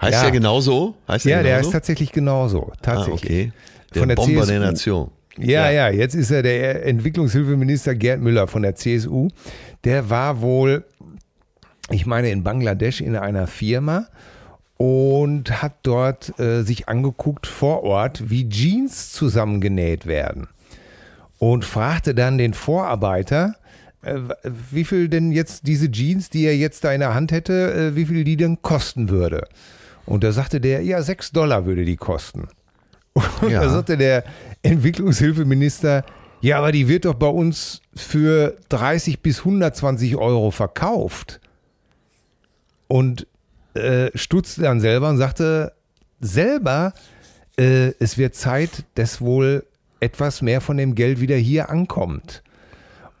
Heißt Ja. der genauso? Heißt Ja, der genauso? ist tatsächlich genauso. ah, Tatsächlich. okay. Der Von der Bomber CSU. der Nation. Ja, ja, jetzt ist er der Entwicklungshilfeminister Gerd Müller von der CSU. Der war wohl, ich meine, in Bangladesch in einer Firma und hat dort äh, sich angeguckt vor Ort, wie Jeans zusammengenäht werden. Und fragte dann den Vorarbeiter, wie viel denn jetzt diese Jeans, die er jetzt da in der Hand hätte, äh, wie viel die denn kosten würde. Und da sagte der, ja, sechs Dollar würde die kosten. Und Ja. da sagte der Entwicklungshilfeminister, ja, aber die wird doch bei uns für 30 bis 120 Euro verkauft. Und äh, stutzte dann selber und sagte, selber, äh, es wird Zeit, dass wohl etwas mehr von dem Geld wieder hier ankommt.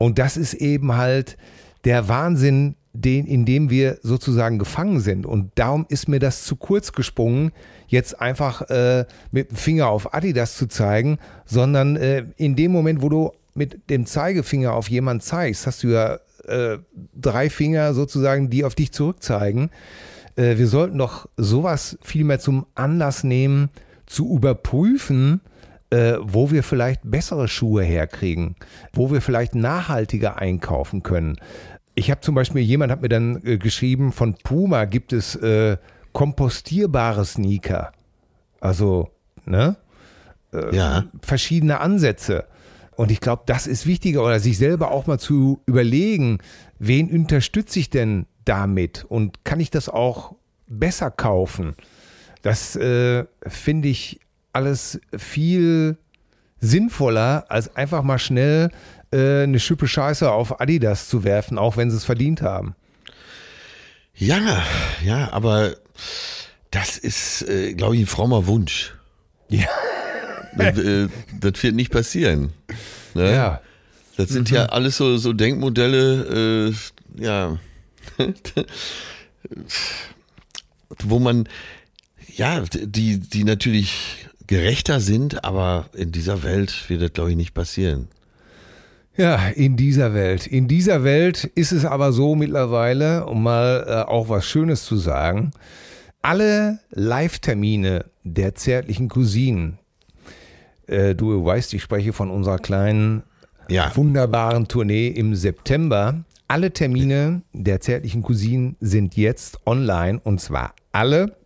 Und das ist eben halt der Wahnsinn, den, in dem wir sozusagen gefangen sind. Und darum ist mir das zu kurz gesprungen, jetzt einfach äh, mit dem Finger auf Adidas zu zeigen, sondern äh, in dem Moment, wo du mit dem Zeigefinger auf jemanden zeigst, hast du ja äh, drei Finger sozusagen, die auf dich zurückzeigen. Äh, wir sollten doch sowas viel mehr zum Anlass nehmen, zu überprüfen, äh, wo wir vielleicht bessere Schuhe herkriegen, wo wir vielleicht nachhaltiger einkaufen können. Ich habe zum Beispiel, jemand hat mir dann äh, geschrieben, von Puma gibt es äh, kompostierbare Sneaker. Also, ne? Äh, ja. Verschiedene Ansätze. Und ich glaube, das ist wichtiger, oder sich selber auch mal zu überlegen, wen unterstütze ich denn damit und kann ich das auch besser kaufen? Das äh, finde ich alles viel sinnvoller, als einfach mal schnell äh, eine Schippe Scheiße auf Adidas zu werfen, auch wenn sie es verdient haben. Ja, ja, aber das ist, äh, glaube ich, ein frommer Wunsch. Ja. Das, äh, das wird nicht passieren. Ne? Ja. Das sind mhm. ja alles so, so Denkmodelle, äh, ja, wo man, ja, die, die natürlich gerechter sind, aber in dieser Welt wird das, glaube ich, nicht passieren. Ja, in dieser Welt. In dieser Welt ist es aber so mittlerweile, um mal äh, auch was Schönes zu sagen, alle Live-Termine der zärtlichen Cousinen, äh, du weißt, ich spreche von unserer kleinen, ja. wunderbaren Tournee im September. Alle Termine der zärtlichen Cousinen sind jetzt online und zwar alle.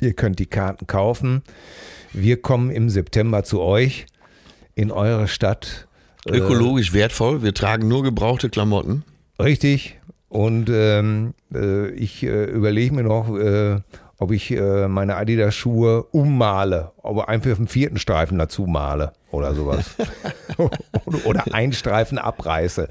Ihr könnt die Karten kaufen. Wir kommen im September zu euch in eure Stadt äh, Ökologisch wertvoll. Wir tragen nur gebrauchte Klamotten. Richtig. Und ähm, äh, ich äh, überlege mir noch, äh, ob ich äh, meine Adidas-Schuhe ummale, ob einfach einen vierten Streifen dazu male oder sowas. oder einen Streifen abreiße.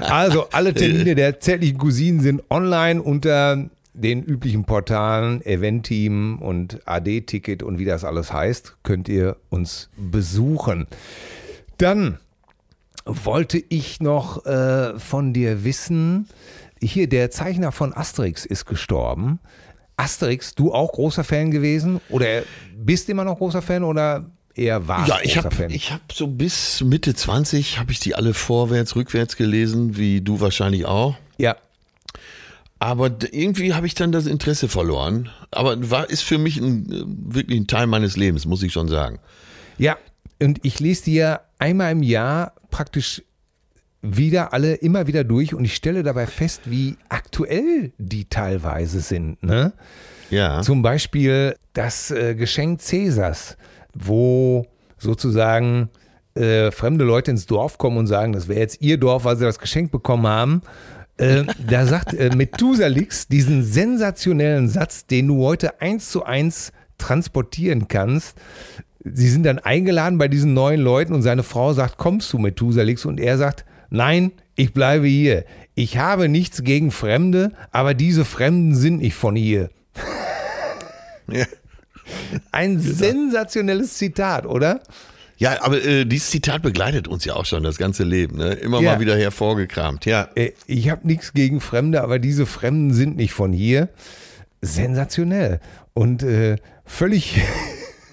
Also alle Termine der zärtlichen Cousinen sind online unter den üblichen Portalen Eventteam und AD-Ticket und wie das alles heißt, könnt ihr uns besuchen. Dann wollte ich noch äh, von dir wissen, hier der Zeichner von Asterix ist gestorben. Asterix, du auch großer Fan gewesen oder bist immer noch großer Fan oder eher war Ja, ich habe ich habe so bis Mitte 20 habe ich die alle vorwärts, rückwärts gelesen, wie du wahrscheinlich auch. Ja. Aber irgendwie habe ich dann das Interesse verloren. Aber war ist für mich ein, wirklich ein Teil meines Lebens, muss ich schon sagen. Ja, und ich lese dir einmal im Jahr praktisch wieder alle immer wieder durch und ich stelle dabei fest, wie aktuell die teilweise sind. Ne? Ja. Zum Beispiel das äh, Geschenk Cäsars, wo sozusagen äh, fremde Leute ins Dorf kommen und sagen, das wäre jetzt ihr Dorf, weil sie das Geschenk bekommen haben. Äh, da sagt äh, Methusalix diesen sensationellen Satz, den du heute eins zu eins transportieren kannst sie sind dann eingeladen bei diesen neuen Leuten und seine Frau sagt, kommst du Methusalix? Und er sagt, nein, ich bleibe hier. Ich habe nichts gegen Fremde, aber diese Fremden sind nicht von hier. Ja. Ein sensationelles Zitat, oder? Ja, aber äh, dieses Zitat begleitet uns ja auch schon das ganze Leben, ne? Immer ja. mal wieder hervorgekramt, ja. Äh, ich habe nichts gegen Fremde, aber diese Fremden sind nicht von hier. Sensationell. Und äh, völlig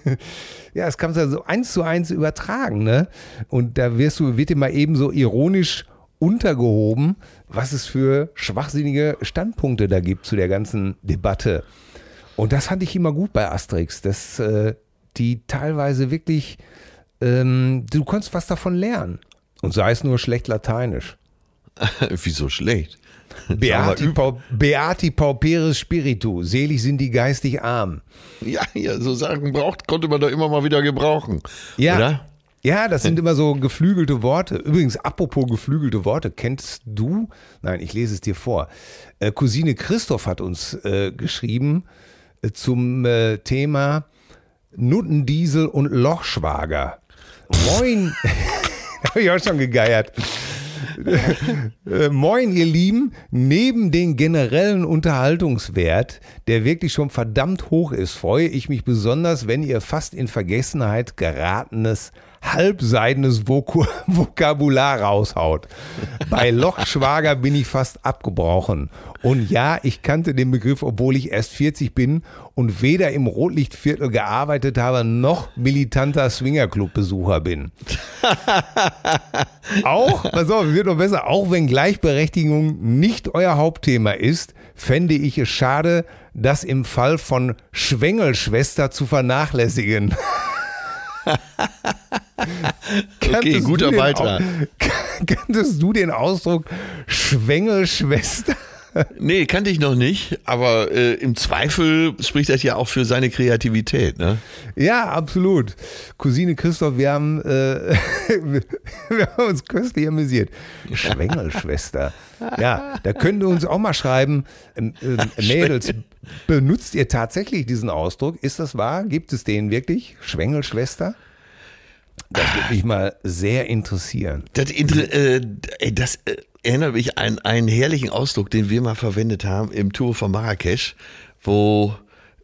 ja, das kannst du so eins zu eins übertragen, ne? Und da wirst du, wird dir mal eben so ironisch untergehoben, was es für schwachsinnige Standpunkte da gibt zu der ganzen Debatte. Und das fand ich immer gut bei Asterix, dass äh, die teilweise wirklich, ähm, du konntest was davon lernen. Und sei es nur schlecht Lateinisch. Wieso schlecht? Beati, Pau, Beati pauperis spiritu, selig sind die geistig arm. Ja, ja, so Sachen braucht, konnte man doch immer mal wieder gebrauchen. Ja. Oder? Ja, das sind immer so geflügelte Worte. Übrigens, apropos geflügelte Worte, kennst du? Nein, ich lese es dir vor. Äh, Cousine Christoph hat uns äh, geschrieben äh, zum äh, Thema Nuttendiesel und Lochschwager. Moin. Habe ich auch schon gegeiert. Äh, Moin, ihr Lieben. Neben den generellen Unterhaltungswert, der wirklich schon verdammt hoch ist, freue ich mich besonders, wenn ihr fast in Vergessenheit geratenes halbseidenes Vok Vokabular raushaut. Bei Lochschwager bin ich fast abgebrochen. Und ja, ich kannte den Begriff, obwohl ich erst 40 bin und weder im Rotlichtviertel gearbeitet habe, noch militanter Swingerclub-Besucher bin. auch, pass auf, wird noch besser, auch wenn Gleichberechtigung nicht euer Hauptthema ist, fände ich es schade, das im Fall von Schwengelschwester zu vernachlässigen. okay, guter Beitrag. Kanntest du den Ausdruck Schwengelschwester? Nee, kannte ich noch nicht, aber äh, im Zweifel spricht das ja auch für seine Kreativität, ne? Ja, absolut. Cousine Christoph, wir haben, äh, wir haben uns köstlich amüsiert. Schwengelschwester. Ja, da könnt ihr uns auch mal schreiben, äh, Mädels, benutzt ihr tatsächlich diesen Ausdruck? Ist das wahr? Gibt es den wirklich? Schwengelschwester? Das würde mich mal sehr interessieren. Das, äh, das äh, erinnert mich an einen herrlichen Ausdruck, den wir mal verwendet haben im Tour von Marrakesch, wo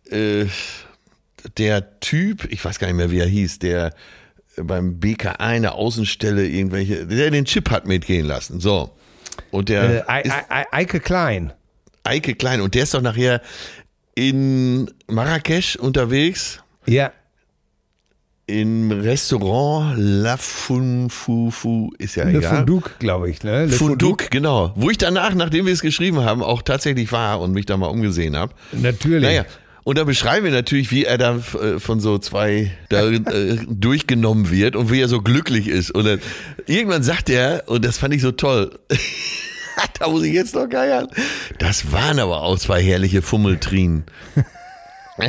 äh, der Typ, ich weiß gar nicht mehr, wie er hieß, der beim BK eine Außenstelle irgendwelche, der den Chip hat mitgehen lassen. So. Und der. Äh, Eike Klein. Eike Klein. Und der ist doch nachher in Marrakesch unterwegs. Ja im Restaurant La Funfufu, ist ja Le egal. Funduc, glaube ich. Ne? Le Funduc, genau. Wo ich danach, nachdem wir es geschrieben haben, auch tatsächlich war und mich da mal umgesehen habe. Natürlich. Naja, und da beschreiben wir natürlich, wie er da äh, von so zwei da, äh, durchgenommen wird und wie er so glücklich ist. Und dann, irgendwann sagt er, und das fand ich so toll, da muss ich jetzt noch geiern, das waren aber auch zwei herrliche Fummeltrien.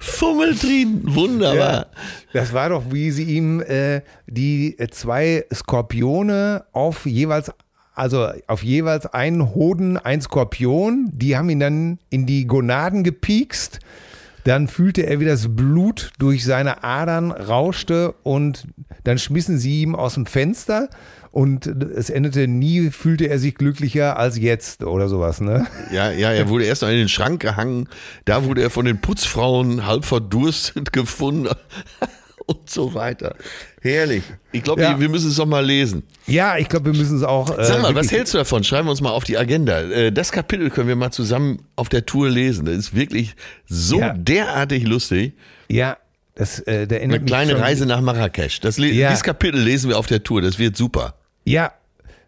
Fummeltrien, wunderbar. Ja, das war doch, wie sie ihm äh, die zwei Skorpione auf jeweils also auf jeweils einen Hoden ein Skorpion, die haben ihn dann in die Gonaden gepiekst. Dann fühlte er, wie das Blut durch seine Adern rauschte und dann schmissen sie ihm aus dem Fenster und es endete nie, fühlte er sich glücklicher als jetzt oder sowas, ne? Ja, ja, er wurde erst noch in den Schrank gehangen, da wurde er von den Putzfrauen halb verdurstet gefunden und so weiter. Herrlich. Ich glaube, ja. wir müssen es doch mal lesen. Ja, ich glaube, wir müssen es auch. Äh, Sag mal, was hältst du davon? Schreiben wir uns mal auf die Agenda. Äh, das Kapitel können wir mal zusammen auf der Tour lesen. Das ist wirklich so ja. derartig lustig. Ja, das, äh, der Eine kleine Reise nach Marrakesch. Das, ja. Dieses Kapitel lesen wir auf der Tour. Das wird super. Ja,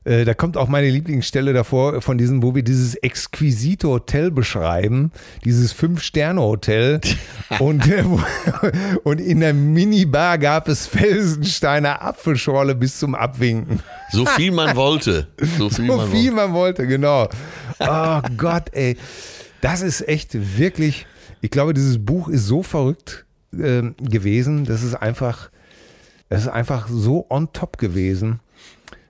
äh, da kommt auch meine Lieblingsstelle davor von diesem, wo wir dieses exquisite Hotel beschreiben, dieses Fünf-Sterne-Hotel. und, äh, und in der Minibar gab es Felsensteiner Apfelschorle bis zum Abwinken. So viel man wollte. So viel, so man, viel wollte. man wollte, genau. Oh Gott, ey. Das ist echt wirklich, ich glaube, dieses Buch ist so verrückt äh, gewesen. Das ist einfach, das ist einfach so on top gewesen.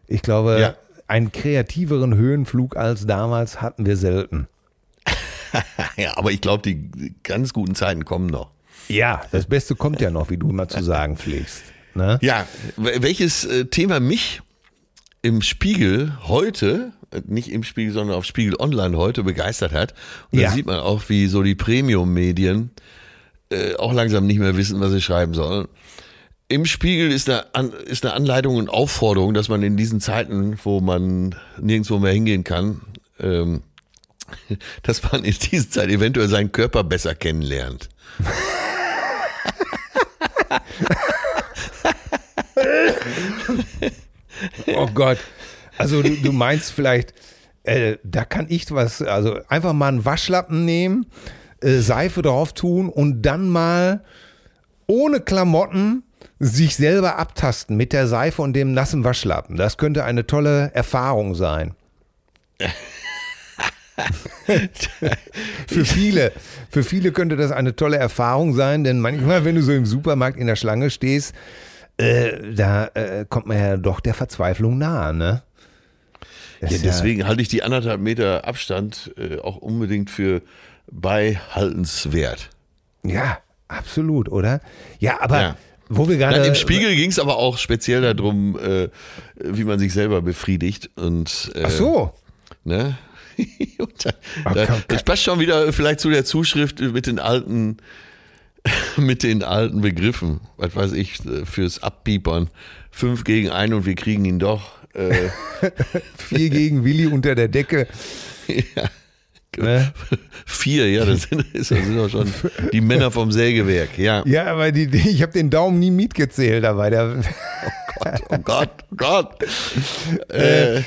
Ich glaube, ja. einen kreativeren Höhenflug als damals hatten wir selten. ja, aber ich glaube, die ganz guten Zeiten kommen noch. Ja, das Beste kommt ja noch, wie du immer zu sagen pflegst. Ne? Ja, welches äh, Thema mich im Spiegel heute, äh, nicht im Spiegel, sondern auf Spiegel Online heute begeistert hat. Und ja. da sieht man auch, wie so die Premium-Medien äh, auch langsam nicht mehr wissen, was sie schreiben sollen. Im Spiegel ist eine, ist eine Anleitung und Aufforderung, dass man in diesen Zeiten, wo man nirgendwo mehr hingehen kann, ähm, dass man in dieser Zeit eventuell seinen Körper besser kennenlernt. oh Gott. Also du, du meinst vielleicht, äh, da kann ich was, also einfach mal einen Waschlappen nehmen, äh, Seife drauf tun und dann mal ohne Klamotten sich selber abtasten mit der Seife und dem nassen Waschlappen. Das könnte eine tolle Erfahrung sein. für viele, für viele könnte das eine tolle Erfahrung sein, denn manchmal, wenn du so im Supermarkt in der Schlange stehst, äh, da äh, kommt man ja doch der Verzweiflung nahe, ne? ja, deswegen ja, halte ich die anderthalb Meter Abstand äh, auch unbedingt für beihaltenswert. Ja, absolut, oder? Ja, aber ja Wo wir gerade. Nein, Im Spiegel ging es aber auch speziell darum, äh, wie man sich selber befriedigt. Und, äh, Ach so. Ne? Da, Ah, da, das passt schon wieder vielleicht zu der Zuschrift mit den alten, mit den alten Begriffen. Was weiß ich, äh, fürs Abpiepern. Fünf gegen ein und wir kriegen ihn doch. Äh, Vier gegen Willi unter der Decke. ja. Ne? Vier, ja, das sind, das sind doch schon die Männer vom Sägewerk. Ja. Ja, aber die, die, ich habe den Daumen nie mitgezählt dabei. Der, Oh Gott, oh Gott. Äh,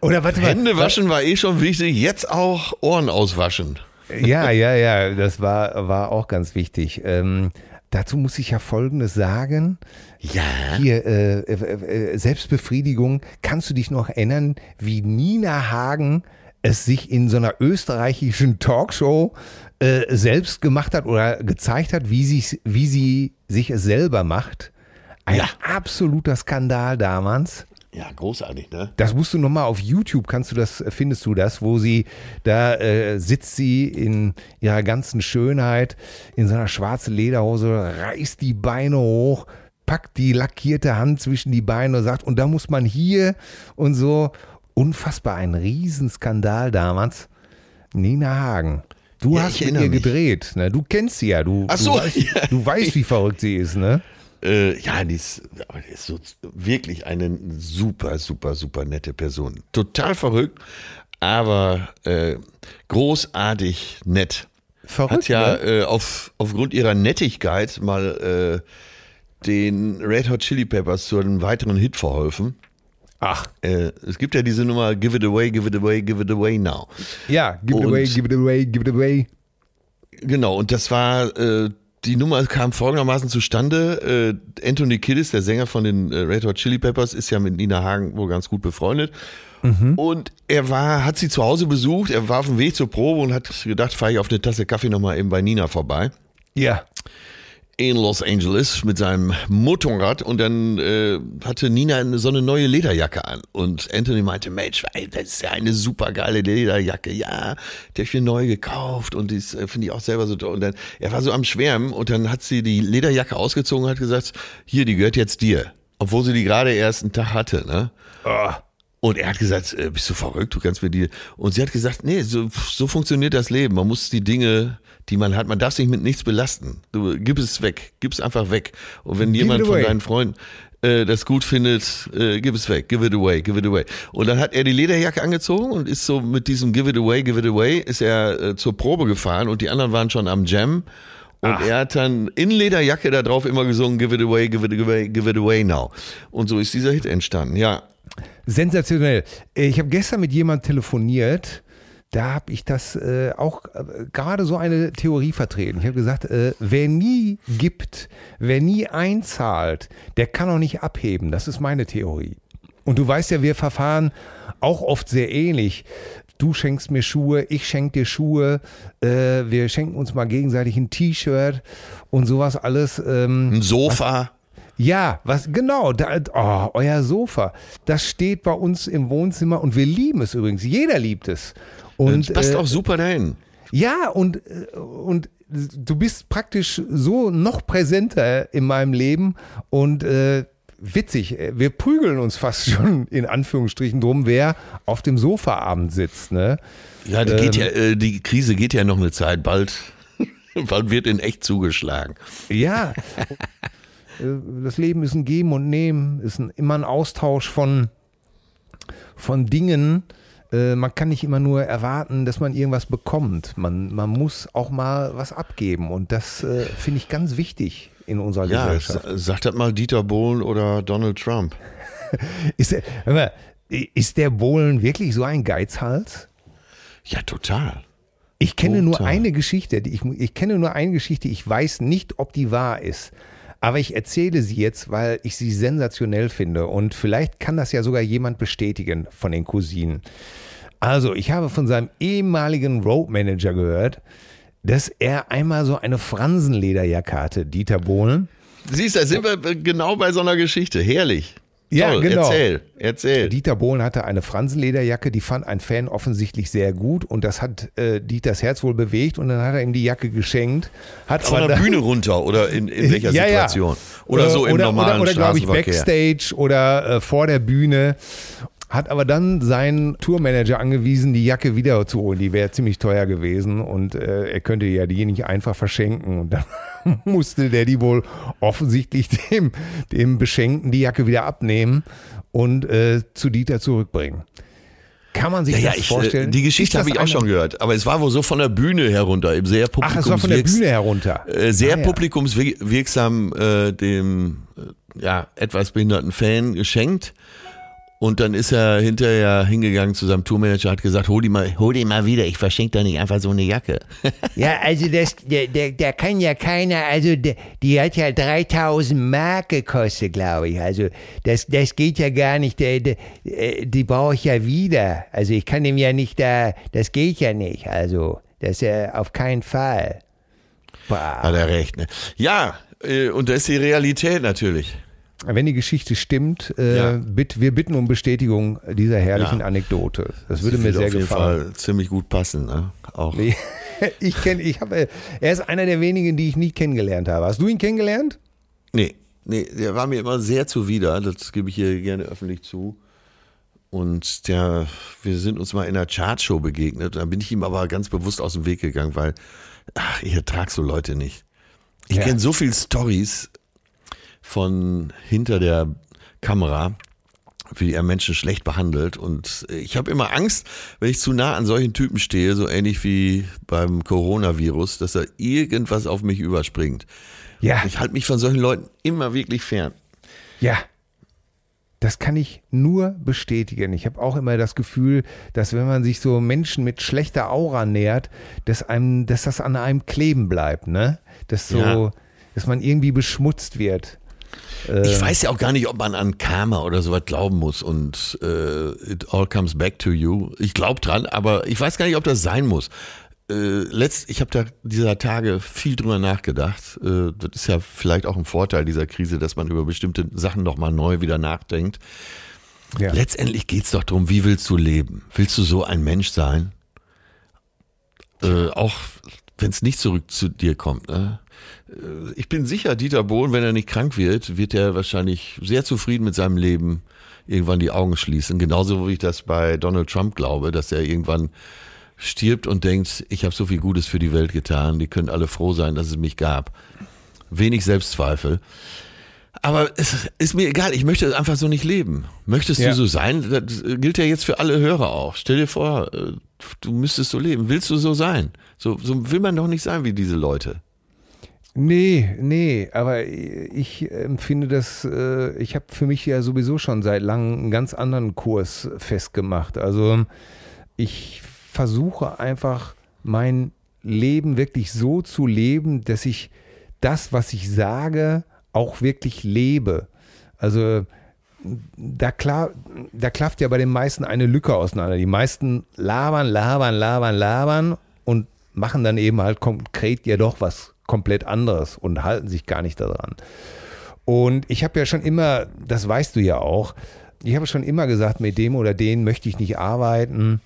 oder warte mal. Hände waschen war eh schon wichtig, jetzt auch Ohren auswaschen. Ja, ja, ja, das war, war auch ganz wichtig. Ähm, dazu muss ich ja Folgendes sagen. Ja. Hier, äh, äh, äh, Selbstbefriedigung. Kannst du dich noch erinnern, wie Nina Hagen es sich in so einer österreichischen Talkshow äh, selbst gemacht hat oder gezeigt hat, wie sie, wie sie sich es selber macht? Ein Ja. absoluter Skandal damals. Ja, großartig, ne? Das musst du nochmal auf YouTube, kannst du das, findest du das, wo sie, da äh, sitzt sie in ihrer ganzen Schönheit in so einer schwarzen Lederhose, reißt die Beine hoch, packt die lackierte Hand zwischen die Beine und sagt, und da muss man hier und so. Unfassbar, ein Riesenskandal damals. Nina Hagen. Du Ja, hast mit ihr mich. gedreht, ne? Du kennst sie ja, du, Ach du, so, weißt, ja. du weißt, wie verrückt sie ist, ne? Äh, ja, die ist, aber die ist so wirklich eine super, super, super nette Person. Total verrückt, aber äh, großartig nett. Verrückt, Hat ja ne? äh, auf, aufgrund ihrer Nettigkeit mal äh, den Red Hot Chili Peppers zu einem weiteren Hit verholfen. Ach, Äh, es gibt ja diese Nummer Give it away, give it away, give it away now. ja, give it Und- away, give it away, give it away. Genau, und das war, äh, die Nummer kam folgendermaßen zustande. Äh, Anthony Kiddis, der Sänger von den äh, Red Hot Chili Peppers, ist ja mit Nina Hagen wohl ganz gut befreundet. Und er war, hat sie zu Hause besucht, er war auf dem Weg zur Probe und hat gedacht, fahre ich auf eine Tasse Kaffee nochmal eben bei Nina vorbei. Ja. In Los Angeles mit seinem Motorrad und dann äh, hatte Nina eine, so eine neue Lederjacke an. Und Anthony meinte, Mensch, das ist ja eine super geile Lederjacke. Ja, die hab ich mir neu gekauft und die äh, finde ich auch selber so toll. Und dann, er war so am Schwärmen und dann hat sie die Lederjacke ausgezogen und hat gesagt, hier, die gehört jetzt dir. Obwohl sie die gerade erst einen Tag hatte, ne? Oh. Und er hat gesagt, äh, bist du verrückt, du kannst mir die. Und sie hat gesagt, nee, so, so funktioniert das Leben. Man muss die Dinge, die man hat, man darf sich mit nichts belasten. Du gib es weg, gib es einfach weg. Und wenn Give jemand von deinen Freunden äh, das gut findet, äh, gib es weg, give it away, give it away. Und dann hat er die Lederjacke angezogen und ist so mit diesem Give it away, give it away, ist er äh, zur Probe gefahren und die anderen waren schon am Jam. Und er hat dann in Lederjacke da drauf immer gesungen, give it away, give it away, give it away now. Und so ist dieser Hit entstanden, ja. Sensationell. Ich habe gestern mit jemandem telefoniert, da habe ich das äh, auch äh, gerade so eine Theorie vertreten. Ich habe gesagt, äh, wer nie gibt, wer nie einzahlt, der kann auch nicht abheben. Das ist meine Theorie. Und du weißt ja, wir verfahren auch oft sehr ähnlich. Du schenkst mir Schuhe, ich schenk dir Schuhe, äh, wir schenken uns mal gegenseitig ein T-Shirt und sowas alles. Ähm, Ein Sofa. ja, was genau, da, oh, euer Sofa, das steht bei uns im Wohnzimmer und wir lieben es übrigens. Jeder liebt es. Und das passt äh, auch super dahin. ja, und, äh, und du bist praktisch so noch präsenter in meinem Leben und äh, witzig, wir prügeln uns fast schon in Anführungsstrichen drum, wer auf dem Sofaabend sitzt. Ne? Ja, die, geht ja, äh, die Krise geht ja noch eine Zeit. Bald, bald wird in echt zugeschlagen. Ja, Äh, das Leben ist ein Geben und Nehmen, ist ein, immer ein Austausch von, von Dingen. Äh, Man kann nicht immer nur erwarten, dass man irgendwas bekommt. Man, man muss auch mal was abgeben. Und das äh, finde ich ganz wichtig in unserer Ja, Gesellschaft. sa- sagt das mal Dieter Bohlen oder Donald Trump. Ist der, mal, ist der Bohlen wirklich so ein Geizhals? Ja, total. Ich kenne nur Total. eine Geschichte, die ich, ich kenne nur eine Geschichte, ich weiß nicht, ob die wahr ist. Aber ich erzähle sie jetzt, weil ich sie sensationell finde. Und vielleicht kann das ja sogar jemand bestätigen von den Cousinen. Also, ich habe von seinem ehemaligen Roadmanager gehört, dass er einmal so eine Fransenlederjacke hatte, Dieter Bohlen. Siehst du, da sind wir genau bei so einer Geschichte. Herrlich. Ja, Toll, genau. Erzähl, erzähl. Dieter Bohlen hatte eine Fransenlederjacke, die fand ein Fan offensichtlich sehr gut und das hat äh, Dieters Herz wohl bewegt und dann hat er ihm die Jacke geschenkt. Hat Von der Bühne runter oder in, in welcher Ja, ja. Situation? Oder so Äh, im oder, normalen Oder, oder glaube ich? Backstage oder äh, vor der Bühne. Hat aber dann seinen Tourmanager angewiesen, die Jacke wiederzuholen. Die wäre ziemlich teuer gewesen und äh, er könnte ja die nicht einfach verschenken. Und dann musste der die wohl offensichtlich dem, dem Beschenkten die Jacke wieder abnehmen und äh, zu Dieter zurückbringen. Kann man sich Ja, ja, das ich, vorstellen? äh, die Geschichte habe ich auch eine- schon gehört. Aber es war wohl so von der Bühne herunter, eben sehr Ach, es war von der publikumswirksam. Bühne herunter. Äh, sehr Ah, ja. publikumswirksam äh, dem äh, ja, etwas behinderten Fan geschenkt. Und dann ist er hinterher hingegangen zu seinem Tourmanager, hat gesagt, hol die mal, hol die mal wieder, ich verschenke doch nicht einfach so eine Jacke. Ja, also das, der, der, der kann ja keiner, also der, die hat ja 3000 Mark gekostet, glaube ich. Also das, das geht ja gar nicht, der, der, äh, die brauche ich ja wieder. Also ich kann dem ja nicht da, das geht ja nicht. Also das ist ja auf keinen Fall. Boah. Hat er recht, ne? Ja, äh, und das ist die Realität natürlich. Wenn die Geschichte stimmt, äh, Ja. bitt, wir bitten um Bestätigung dieser herrlichen Ja. Anekdote. Das würde Sie mir sehr auf jeden gefallen. Fall ziemlich gut passen, ne? Auch. Ich kenne, ich habe, er ist einer der wenigen, die ich nie kennengelernt habe. Hast du ihn kennengelernt? Nee, nee, der war mir immer sehr zuwider, das gebe ich hier gerne öffentlich zu. Und der, wir sind uns mal in einer Chartshow begegnet. Da bin ich ihm aber ganz bewusst aus dem Weg gegangen, weil ach, ich ertrag so Leute nicht. Ich Ja. kenne so viele Stories von hinter der Kamera, wie er Menschen schlecht behandelt. Und ich habe immer Angst, wenn ich zu nah an solchen Typen stehe, so ähnlich wie beim Coronavirus, dass da irgendwas auf mich überspringt. Ja. Ich halte mich von solchen Leuten immer wirklich fern. Ja. Das kann ich nur bestätigen. Ich habe auch immer das Gefühl, dass wenn man sich so Menschen mit schlechter Aura nähert, dass einem, dass das an einem kleben bleibt, ne? Dass so, Ja. dass man irgendwie beschmutzt wird. Ich weiß ja auch gar nicht, ob man an Karma oder sowas glauben muss und äh, it all comes back to you. Ich glaube dran, aber ich weiß gar nicht, ob das sein muss. Äh, letzt, ich habe da dieser Tage viel drüber nachgedacht. Äh, das ist ja vielleicht auch ein Vorteil dieser Krise, dass man über bestimmte Sachen nochmal neu wieder nachdenkt. Ja. Letztendlich geht's doch darum, wie willst du leben? Willst du so ein Mensch sein? Äh, auch wenn es nicht zurück zu dir kommt. Ne? Äh, Ich bin sicher, Dieter Bohlen, wenn er nicht krank wird, wird er wahrscheinlich sehr zufrieden mit seinem Leben irgendwann die Augen schließen. Genauso wie ich das bei Donald Trump glaube, dass er irgendwann stirbt und denkt, ich habe so viel Gutes für die Welt getan, die können alle froh sein, dass es mich gab. Wenig Selbstzweifel. Aber es ist mir egal, ich möchte einfach so nicht leben. Möchtest Ja. du so sein? Das gilt ja jetzt für alle Hörer auch. Stell dir vor, äh, du müsstest so leben. Willst du so sein? So, so will man doch nicht sein wie diese Leute. Nee, nee, aber ich empfinde das, äh, ich habe für mich ja sowieso schon seit langem einen ganz anderen Kurs festgemacht. Also ich versuche einfach mein Leben wirklich so zu leben, dass ich das, was ich sage, auch wirklich lebe. Also da, klar, da klafft ja bei den meisten eine Lücke auseinander. Die meisten labern, labern, labern, labern und machen dann eben halt konkret ja doch was komplett anderes und halten sich gar nicht daran. Und ich habe ja schon immer, das weißt du ja auch, ich habe schon immer gesagt, mit dem oder den möchte ich nicht arbeiten.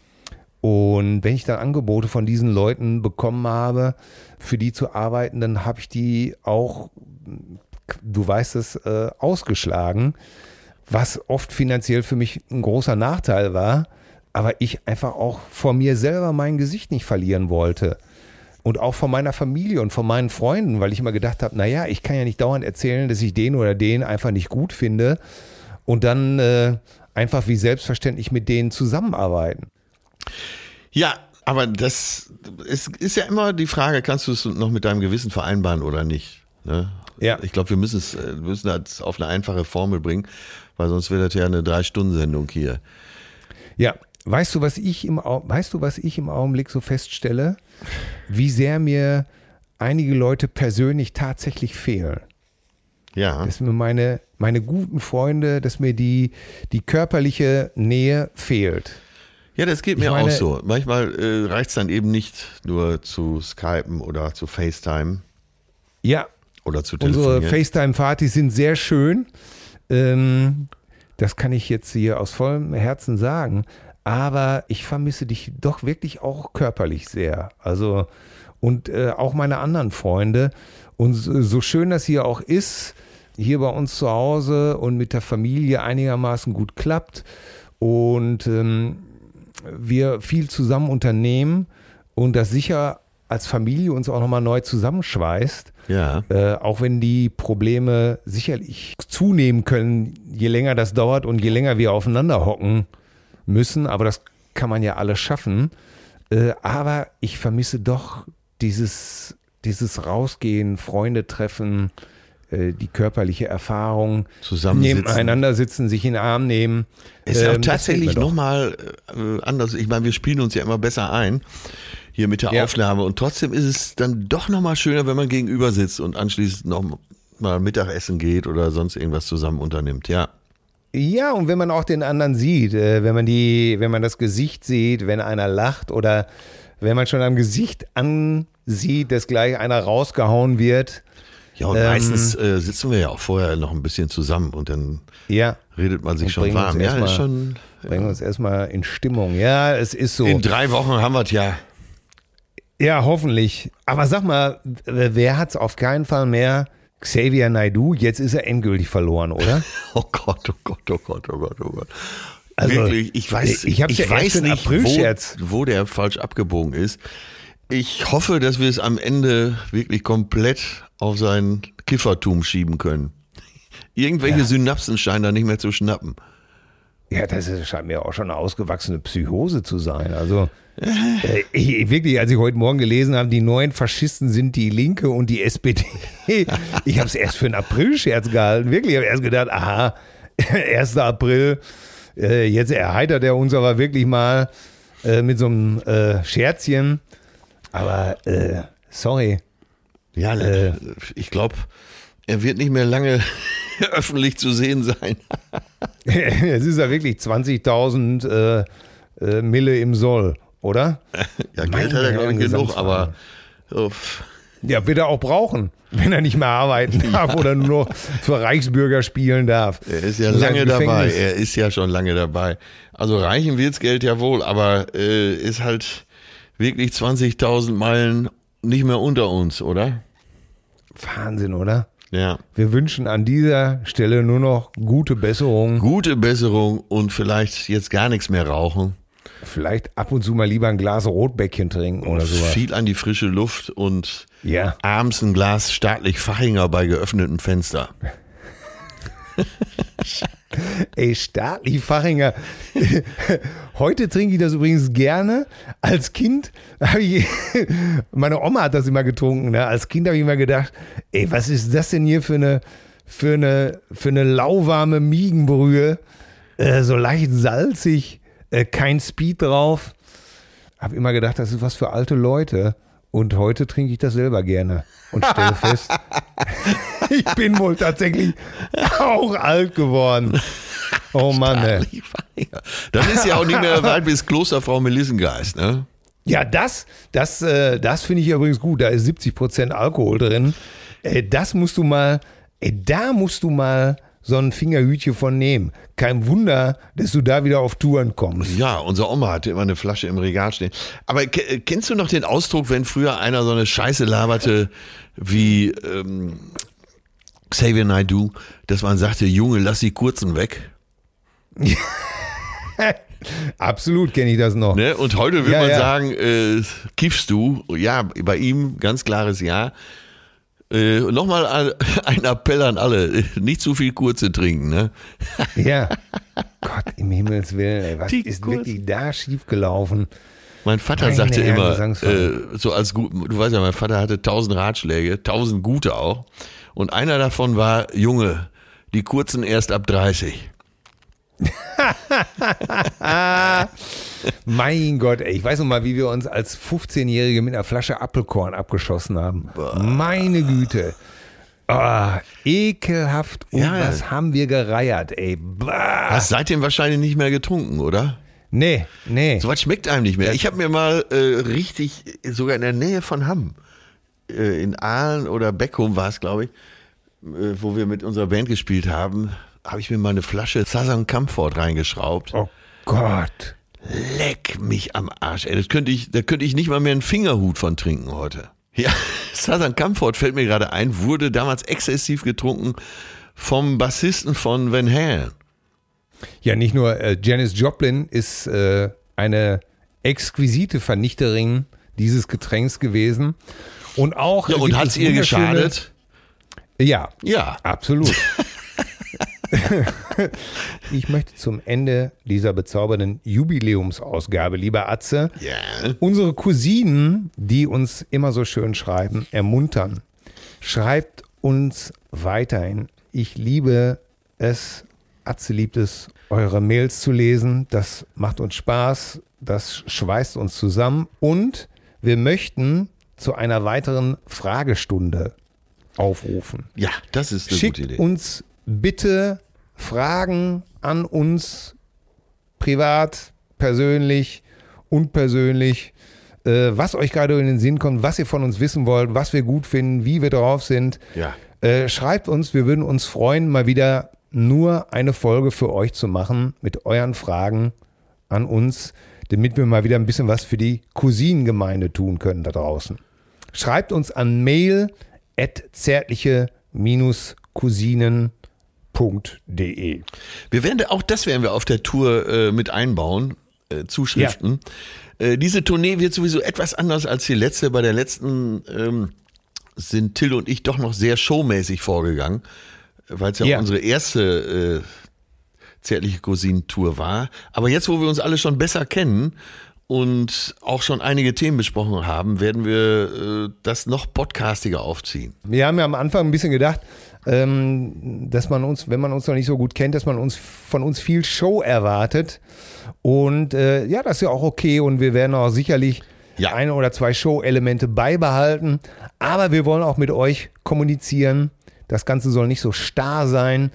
Und wenn ich dann Angebote von diesen Leuten bekommen habe, für die zu arbeiten, dann habe ich die auch, du weißt es, äh, ausgeschlagen, was oft finanziell für mich ein großer Nachteil war, aber ich einfach auch vor mir selber mein Gesicht nicht verlieren wollte. Und auch von meiner Familie und von meinen Freunden, weil ich immer gedacht habe, naja, ich kann ja nicht dauernd erzählen, dass ich den oder den einfach nicht gut finde und dann äh, einfach wie selbstverständlich mit denen zusammenarbeiten. Ja, aber das ist, ist ja immer die Frage, kannst du es noch mit deinem Gewissen vereinbaren oder nicht? Ne? Ja. Ich glaube, wir müssen es äh, müssen das auf eine einfache Formel bringen, weil sonst wird das ja eine Drei-Stunden-Sendung hier. Ja, weißt du, was ich im weißt du, was ich im Augenblick so feststelle, wie sehr mir einige Leute persönlich tatsächlich fehlen. Ja. Dass mir meine meine guten Freunde, dass mir die die körperliche Nähe fehlt. Ja, das geht Ich mir meine- auch so. Manchmal äh, reicht es dann eben nicht nur zu Skypen oder zu FaceTime Ja, oder zu unsere telefonieren. FaceTime-Partys sind sehr schön. Ähm, Das kann ich jetzt hier aus vollem Herzen sagen. Aber ich vermisse dich doch wirklich auch körperlich sehr. Also, und äh, auch meine anderen Freunde. Und so schön das hier auch ist, hier bei uns zu Hause und mit der Familie einigermaßen gut klappt und ähm, wir viel zusammen unternehmen und das sicher als Familie uns auch nochmal neu zusammenschweißt. Ja. Äh, auch wenn die Probleme sicherlich zunehmen können, je länger das dauert und je länger wir aufeinander hocken müssen. Aber das kann man ja alles schaffen. Äh, aber ich vermisse doch dieses, dieses Rausgehen, Freunde treffen, äh, die körperliche Erfahrung, Zusammensitzen. nebeneinander sitzen, sich in den Arm nehmen. Ist ja auch Ähm, tatsächlich nochmal äh, anders. Ich meine, wir spielen uns ja immer besser ein hier mit der Ja. Aufnahme und trotzdem ist es dann doch nochmal schöner, wenn man gegenüber sitzt und anschließend noch mal Mittagessen geht oder sonst irgendwas zusammen unternimmt. Ja. Ja, und wenn man auch den anderen sieht, äh, wenn man die, wenn man das Gesicht sieht, wenn einer lacht oder wenn man schon am Gesicht ansieht, dass gleich einer rausgehauen wird. Ja, und Ähm, meistens äh, sitzen wir ja auch vorher noch ein bisschen zusammen und dann Ja, redet man sich schon warm. Ja, erstmal- ist schon. bringen uns erstmal in Stimmung. Ja, es ist so. In drei Wochen haben wir es ja. Ja, hoffentlich. Aber sag mal, wer hat's auf keinen Fall mehr? Xavier Naidoo, jetzt ist er endgültig verloren, oder? Oh Gott, oh Gott, oh Gott, oh Gott, oh Gott. Also, Wirklich, ich weiß, ich hab's ja weiß nicht, wo, wo der falsch abgebogen ist. Ich hoffe, dass wir es am Ende wirklich komplett auf sein Kiffertum schieben können. Irgendwelche Synapsen scheinen da nicht mehr zu schnappen. Ja, das ist, scheint mir auch schon eine ausgewachsene Psychose zu sein. Also äh, ich, wirklich, als ich heute Morgen gelesen habe, die neuen Faschisten sind die Linke und die SPD. Ich habe es erst für einen Aprilscherz gehalten. Wirklich, ich habe erst gedacht, aha, 1. April, äh, jetzt erheitert er uns aber wirklich mal äh, mit so einem äh, Scherzchen. Aber äh, sorry. Ja, Äh. ich glaube, er wird nicht mehr lange öffentlich zu sehen sein. es ist ja wirklich 20.000 äh, äh, Mille im Soll, oder? Ja, Meine Geld hat er, glaube ich, genug, aber uff. Ja, wird er auch brauchen, wenn er nicht mehr arbeiten darf oder nur noch für Reichsbürger spielen darf. er ist ja lange dabei. Er ist ja schon lange dabei. Also reichen wird's Geld ja wohl, aber äh, ist halt wirklich 20.000 Meilen nicht mehr unter uns, oder? Wahnsinn, oder? Ja. Wir wünschen an dieser Stelle nur noch gute Besserung. Gute Besserung und vielleicht jetzt gar nichts mehr rauchen. Vielleicht ab und zu mal lieber ein Glas Rotbäckchen trinken oder sowas. Viel an die frische Luft und Ja. abends ein Glas staatlich Fachinger bei geöffnetem Fenster. Ey, Staatli Fachinger. Heute trinke ich das übrigens gerne. Als Kind habe ich, meine Oma hat das immer getrunken. Ne? Als Kind habe ich immer gedacht, ey, was ist das denn hier für eine, für eine, für eine lauwarme Miegenbrühe? Äh, so leicht salzig, äh, kein Speed drauf. Habe immer gedacht, das ist was für alte Leute. Und heute trinke ich das selber gerne und stelle fest, ich bin wohl tatsächlich auch alt geworden. Oh Mann, ey. Dann ist ja auch nicht mehr weit bis Klosterfrau Melissengeist, ne? Ja, das, das, äh, das finde ich übrigens gut. Da ist 70 Prozent Alkohol drin. Äh, das musst du mal, äh, da musst du mal so ein Fingerhütchen von nehmen. Kein Wunder, dass du da wieder auf Touren kommst. Ja, unsere Oma hatte immer eine Flasche im Regal stehen. Aber ke- kennst du noch den Ausdruck, wenn früher einer so eine Scheiße laberte wie ähm, Xavier Naidoo, dass man sagte, Junge, lass die Kurzen weg? Absolut kenne ich das noch. Ne? Und heute würde Ja, man ja. sagen, äh, kiffst du? Ja, bei ihm ganz klares Ja. Äh, Nochmal ein- Appell an alle, nicht zu viel Kurze trinken. Ne? Ja. Gott, im Himmels Willen, ey, was Die ist wirklich da schiefgelaufen? Mein Vater Meine sagte immer, äh, so als gut, du weißt ja, mein Vater hatte tausend Ratschläge, tausend gute auch. Und einer davon war, Junge, die kurzen erst ab 30. Mein Gott, ey, ich weiß noch mal, wie wir uns als 15-Jährige mit einer Flasche Apfelkorn abgeschossen haben. Meine Güte. Ah, ekelhaft. Und Ja. was haben wir gereiert, ey. Bah. Hast seitdem wahrscheinlich nicht mehr getrunken, oder? Nee, nee. So was schmeckt einem nicht mehr. Ich habe mir mal äh, richtig, sogar in der Nähe von Hamm, in Aalen oder Beckum war es, glaube ich, äh, wo wir mit unserer Band gespielt haben, habe ich mir mal eine Flasche Southern Comfort reingeschraubt. Oh Gott. Leck mich am Arsch, ey. Das könnte ich, da könnte ich nicht mal mehr einen Fingerhut von trinken heute. Ja, Southern Comfort fällt mir gerade ein, wurde damals exzessiv getrunken vom Bassisten von Van Halen. Ja, nicht nur äh, Janis Joplin ist äh, eine exquisite Vernichterin dieses Getränks gewesen. Und auch. Ja, und hat es ihr geschadet? Ja. Ja. Absolut. ich möchte zum Ende dieser bezaubernden Jubiläumsausgabe, lieber Atze, Ja. unsere Cousinen, die uns immer so schön schreiben, ermuntern. Schreibt uns weiterhin. Ich liebe es, Atze liebt es, eure Mails zu lesen. Das macht uns Spaß, das schweißt uns zusammen und wir möchten zu einer weiteren Fragestunde aufrufen. Ja, das ist eine Schickt gute Idee. uns bitte Fragen an uns privat, persönlich, unpersönlich, äh, was euch gerade in den Sinn kommt, was ihr von uns wissen wollt, was wir gut finden, wie wir drauf sind. Ja. Äh, schreibt uns, wir würden uns freuen, mal wieder nur eine Folge für euch zu machen mit euren Fragen an uns, damit wir mal wieder ein bisschen was für die Cousinengemeinde tun können da draußen. Schreibt uns an mail at zärtliche-cousinen.de. Wir werden, auch das werden wir auf der Tour äh, mit einbauen, äh, Zuschriften. Äh, diese Tournee wird sowieso etwas anders als die letzte. Bei der letzten ähm, sind Till und ich doch noch sehr showmäßig vorgegangen, weil es ja, Ja. unsere erste äh, zärtliche Cousinentour war. Aber jetzt, wo wir uns alle schon besser kennen und auch schon einige Themen besprochen haben, werden wir äh, das noch podcastiger aufziehen. Wir haben ja am Anfang ein bisschen gedacht, ähm, dass man uns, wenn man uns noch nicht so gut kennt, dass man uns von uns viel Show erwartet. Und äh, ja, das ist ja auch okay und wir werden auch sicherlich Ja. ein oder zwei Show-Elemente beibehalten. Aber wir wollen auch mit euch kommunizieren. Das Ganze soll nicht so starr sein.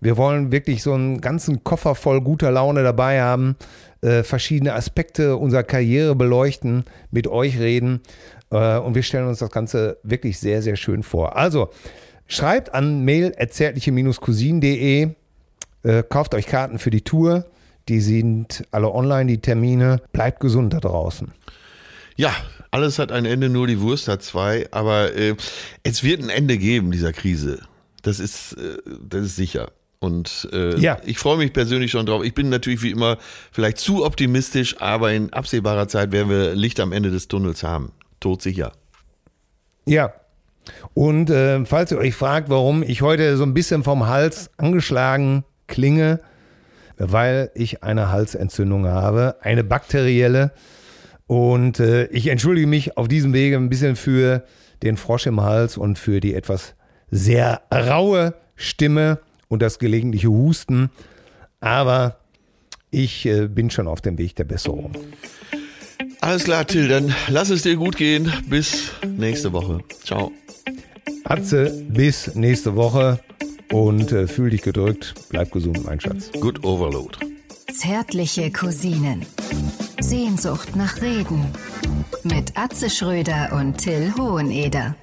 Wir wollen wirklich so einen ganzen Koffer voll guter Laune dabei haben, äh, verschiedene Aspekte unserer Karriere beleuchten, mit euch reden. Äh, und wir stellen uns das Ganze wirklich sehr, sehr schön vor. Also schreibt an mail.zärtliche-cousin.de, äh, kauft euch Karten für die Tour. Die sind alle online, die Termine. Bleibt gesund da draußen. Ja, alles hat ein Ende, nur die Wurst hat zwei. Aber äh, es wird ein Ende geben dieser Krise. Das ist, äh, das ist sicher. Und äh, Ja. ich freue mich persönlich schon drauf. Ich bin natürlich wie immer vielleicht zu optimistisch, aber in absehbarer Zeit werden wir Licht am Ende des Tunnels haben. Todsicher. Ja. Und äh, falls ihr euch fragt, warum ich heute so ein bisschen vom Hals angeschlagen klinge, weil ich eine Halsentzündung habe, eine bakterielle. Und äh, ich entschuldige mich auf diesem Wege ein bisschen für den Frosch im Hals und für die etwas sehr raue Stimme und das gelegentliche Husten. Aber ich äh, bin schon auf dem Weg der Besserung. Alles klar, Till, dann lass es dir gut gehen. Bis nächste Woche. Ciao. Atze, bis nächste Woche und äh, fühl dich gedrückt. Bleib gesund, mein Schatz. Good Overload. Zärtliche Cousinen. Sehnsucht nach Reden. Mit Atze Schröder und Till Hoheneder.